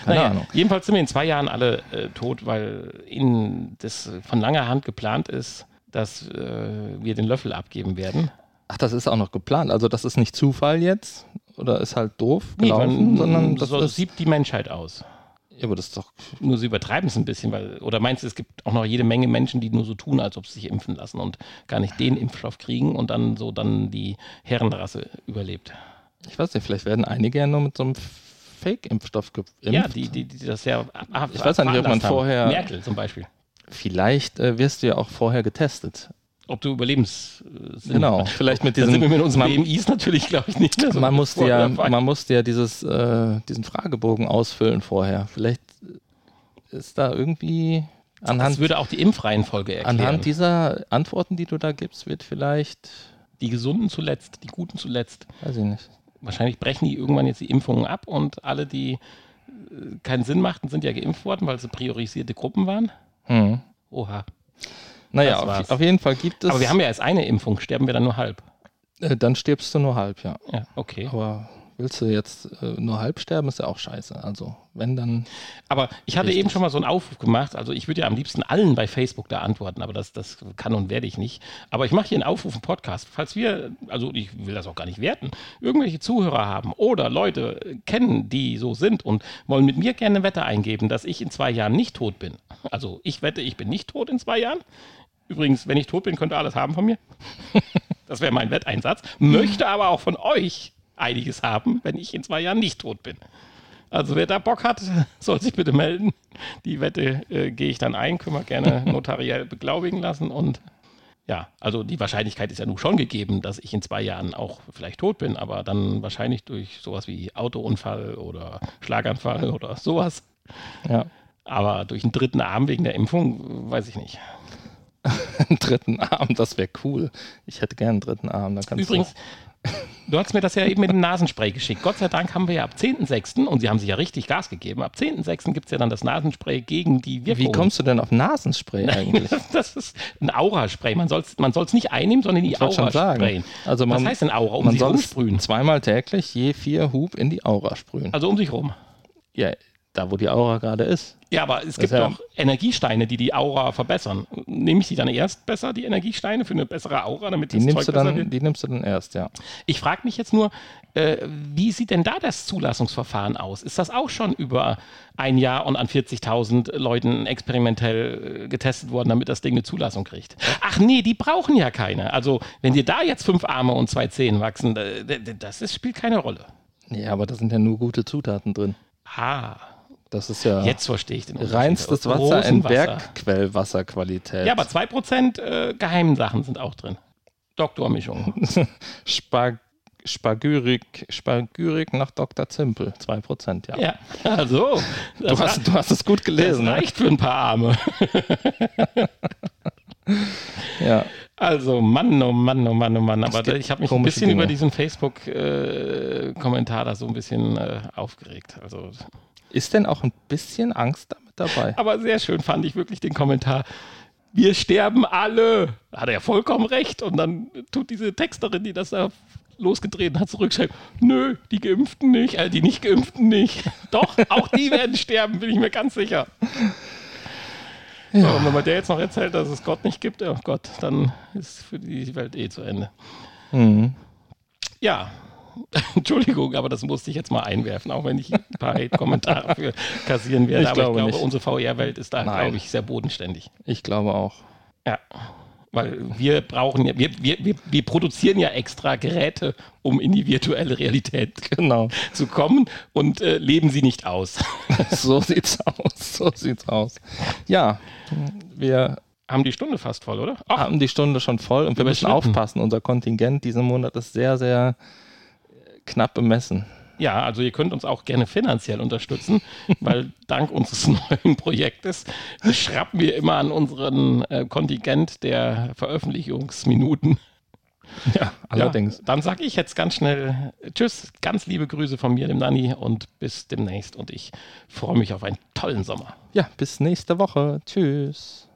keine Naja, Ahnung. Jedenfalls sind wir in zwei Jahren alle äh, tot, weil ihnen das von langer Hand geplant ist, dass äh, wir den Löffel abgeben werden. Ach, das ist auch noch geplant. Also das ist nicht Zufall jetzt oder ist halt doof Nee, gelaufen, man, sondern das so ist... sieht die Menschheit aus. Ja, aber das ist doch... Nur sie übertreiben es ein bisschen, weil, oder meinst du, es gibt auch noch jede Menge Menschen, die nur so tun, als ob sie sich impfen lassen und gar nicht den Impfstoff kriegen und dann so dann die Herrenrasse überlebt. Ich weiß nicht, vielleicht werden einige ja nur mit so einem Fake-Impfstoff geimpft. Ja, die, die, die das ja. ab- Ich weiß nicht, ob man vorher- Merkel zum Beispiel. Vielleicht äh, wirst du ja auch vorher getestet. Ob du überlebens. äh, Genau, vielleicht mit Da sind wir diesem... mit unseren man, BMIs natürlich, glaube ich, nicht so man, musste ja, man musste ja dieses, äh, diesen Fragebogen ausfüllen vorher. Vielleicht ist da irgendwie Das anhand, würde auch die Impfreihenfolge erklären. anhand dieser Antworten, die du da gibst, wird vielleicht, die Gesunden zuletzt, die Guten zuletzt. weiß ich nicht. Wahrscheinlich brechen die irgendwann jetzt die Impfungen ab und alle, die äh, keinen Sinn machten, sind ja geimpft worden, weil sie priorisierte Gruppen waren. Hm. Oha. Naja, auf, auf jeden Fall gibt es. Aber wir haben ja erst eine Impfung, sterben wir dann nur halb. äh, dann stirbst du nur halb, ja. Ja, okay. Aber willst du jetzt äh, nur halb sterben, ist ja auch scheiße. Also, wenn dann. Aber ich hatte Richtig. eben schon mal so einen Aufruf gemacht. Also ich würde ja am liebsten allen bei Facebook da antworten, aber das, das kann und werde ich nicht. Aber ich mache hier einen Aufruf im Podcast. Falls wir, also ich will das auch gar nicht werten, irgendwelche Zuhörer haben oder Leute kennen, die so sind und wollen mit mir gerne eine Wette eingeben, dass ich in zwei Jahren nicht tot bin. Also ich wette, ich bin nicht tot in zwei Jahren. Übrigens, wenn ich tot bin, könnt ihr alles haben von mir. Das wäre mein Wetteinsatz. Möchte aber auch von euch einiges haben, wenn ich in zwei Jahren nicht tot bin. Also wer da Bock hat, soll sich bitte melden. Die Wette äh, gehe ich dann ein, können wir gerne notariell beglaubigen lassen. Und ja, also die Wahrscheinlichkeit ist ja nun schon gegeben, dass ich in zwei Jahren auch vielleicht tot bin, aber dann wahrscheinlich durch sowas wie Autounfall oder Schlaganfall oder sowas. Ja, Aber durch einen dritten Arm wegen der Impfung, weiß ich nicht. einen dritten Arm, das wäre cool. Ich hätte gern einen dritten Arm. Übrigens, du hast mir das ja eben mit dem Nasenspray geschickt. Gott sei Dank haben wir ja ab 10.06. und sie haben sich ja richtig Gas gegeben. Ab 10.06. gibt es ja dann das Nasenspray gegen die Wirkung. Wie kommst du denn auf Nasenspray eigentlich? Das ist ein Auraspray. Man soll es man soll's nicht einnehmen, sondern in die Aura sprayen. Also man, Was heißt denn Aura? Um man sich soll es rumsprühen. zweimal täglich je vier Hub in die Aura sprühen. Also um sich rum. Ja, da wo die Aura gerade ist. Ja, aber es gibt ja- doch Energiesteine, die die Aura verbessern. Nehme ich die dann erst besser, die Energiesteine, für eine bessere Aura, damit Die das nimmst, Zeug du dann, die nimmst du dann erst, ja. Ich frage mich jetzt nur, äh, wie sieht denn da das Zulassungsverfahren aus? Ist das auch schon über ein Jahr und an 40.000 Leuten experimentell äh, getestet worden, damit das Ding eine Zulassung kriegt? Ach nee, die brauchen ja keine. Also, wenn dir da jetzt fünf Arme und zwei Zehen wachsen, äh, das ist, spielt keine Rolle. Ja, aber da sind ja nur gute Zutaten drin. Ah, Das ist ja jetzt verstehe ich den reinstes Wasser in. Bergquellwasserqualität. Ja, aber 2% äh, geheimen Sachen sind auch drin. Doktormischung. Spar Spargyrik, Spargyrik nach Dr. Zimpel, 2%, ja. ja, also. Du, Das, hast, du hast es gut das gelesen, ne? reicht für ein paar Arme. Ja. Also, Mann, oh Mann, oh Mann, oh Mann. Aber gibt ich habe mich ein bisschen Dinge. über diesen Facebook-Kommentar da so ein bisschen äh, aufgeregt. Also, Ist denn auch ein bisschen Angst damit dabei? aber sehr schön fand ich wirklich den Kommentar. Wir sterben alle. Hat er ja vollkommen recht. Und dann tut diese Texterin, die das da losgetreten hat, zurückschreiben, nö, die Geimpften nicht, äh, die nicht Geimpften nicht. Doch, auch die werden sterben, bin ich mir ganz sicher. So, und wenn man der jetzt noch erzählt, dass es Gott nicht gibt, oh Gott, dann ist für die Welt eh zu Ende. Mhm. Ja, Entschuldigung, aber das musste ich jetzt mal einwerfen, auch wenn ich ein paar Hate-Kommentare für kassieren werde. Ich aber glaube ich glaube, nicht. unsere VR-Welt ist da, Nein. glaube ich, sehr bodenständig. Ich glaube auch. Ja. Weil wir brauchen ja, wir, wir, wir, wir produzieren ja extra Geräte, um in die virtuelle Realität Genau. zu kommen und äh, leben sie nicht aus. so sieht's aus. So sieht's aus. Ja, wir Haben die Stunde fast voll, oder? Ach, haben die Stunde schon voll und wir müssen aufpassen. Unser Kontingent diesen Monat ist sehr, sehr knapp bemessen. ja, also ihr könnt uns auch gerne finanziell unterstützen, weil dank unseres neuen Projektes schrappen wir immer an unseren äh, Kontingent der Veröffentlichungsminuten. Ja, allerdings. Ja, dann sage ich jetzt ganz schnell Tschüss, ganz liebe Grüße von mir, dem Nanni, und bis demnächst. Und ich freue mich auf einen tollen Sommer. Ja, bis nächste Woche. Tschüss.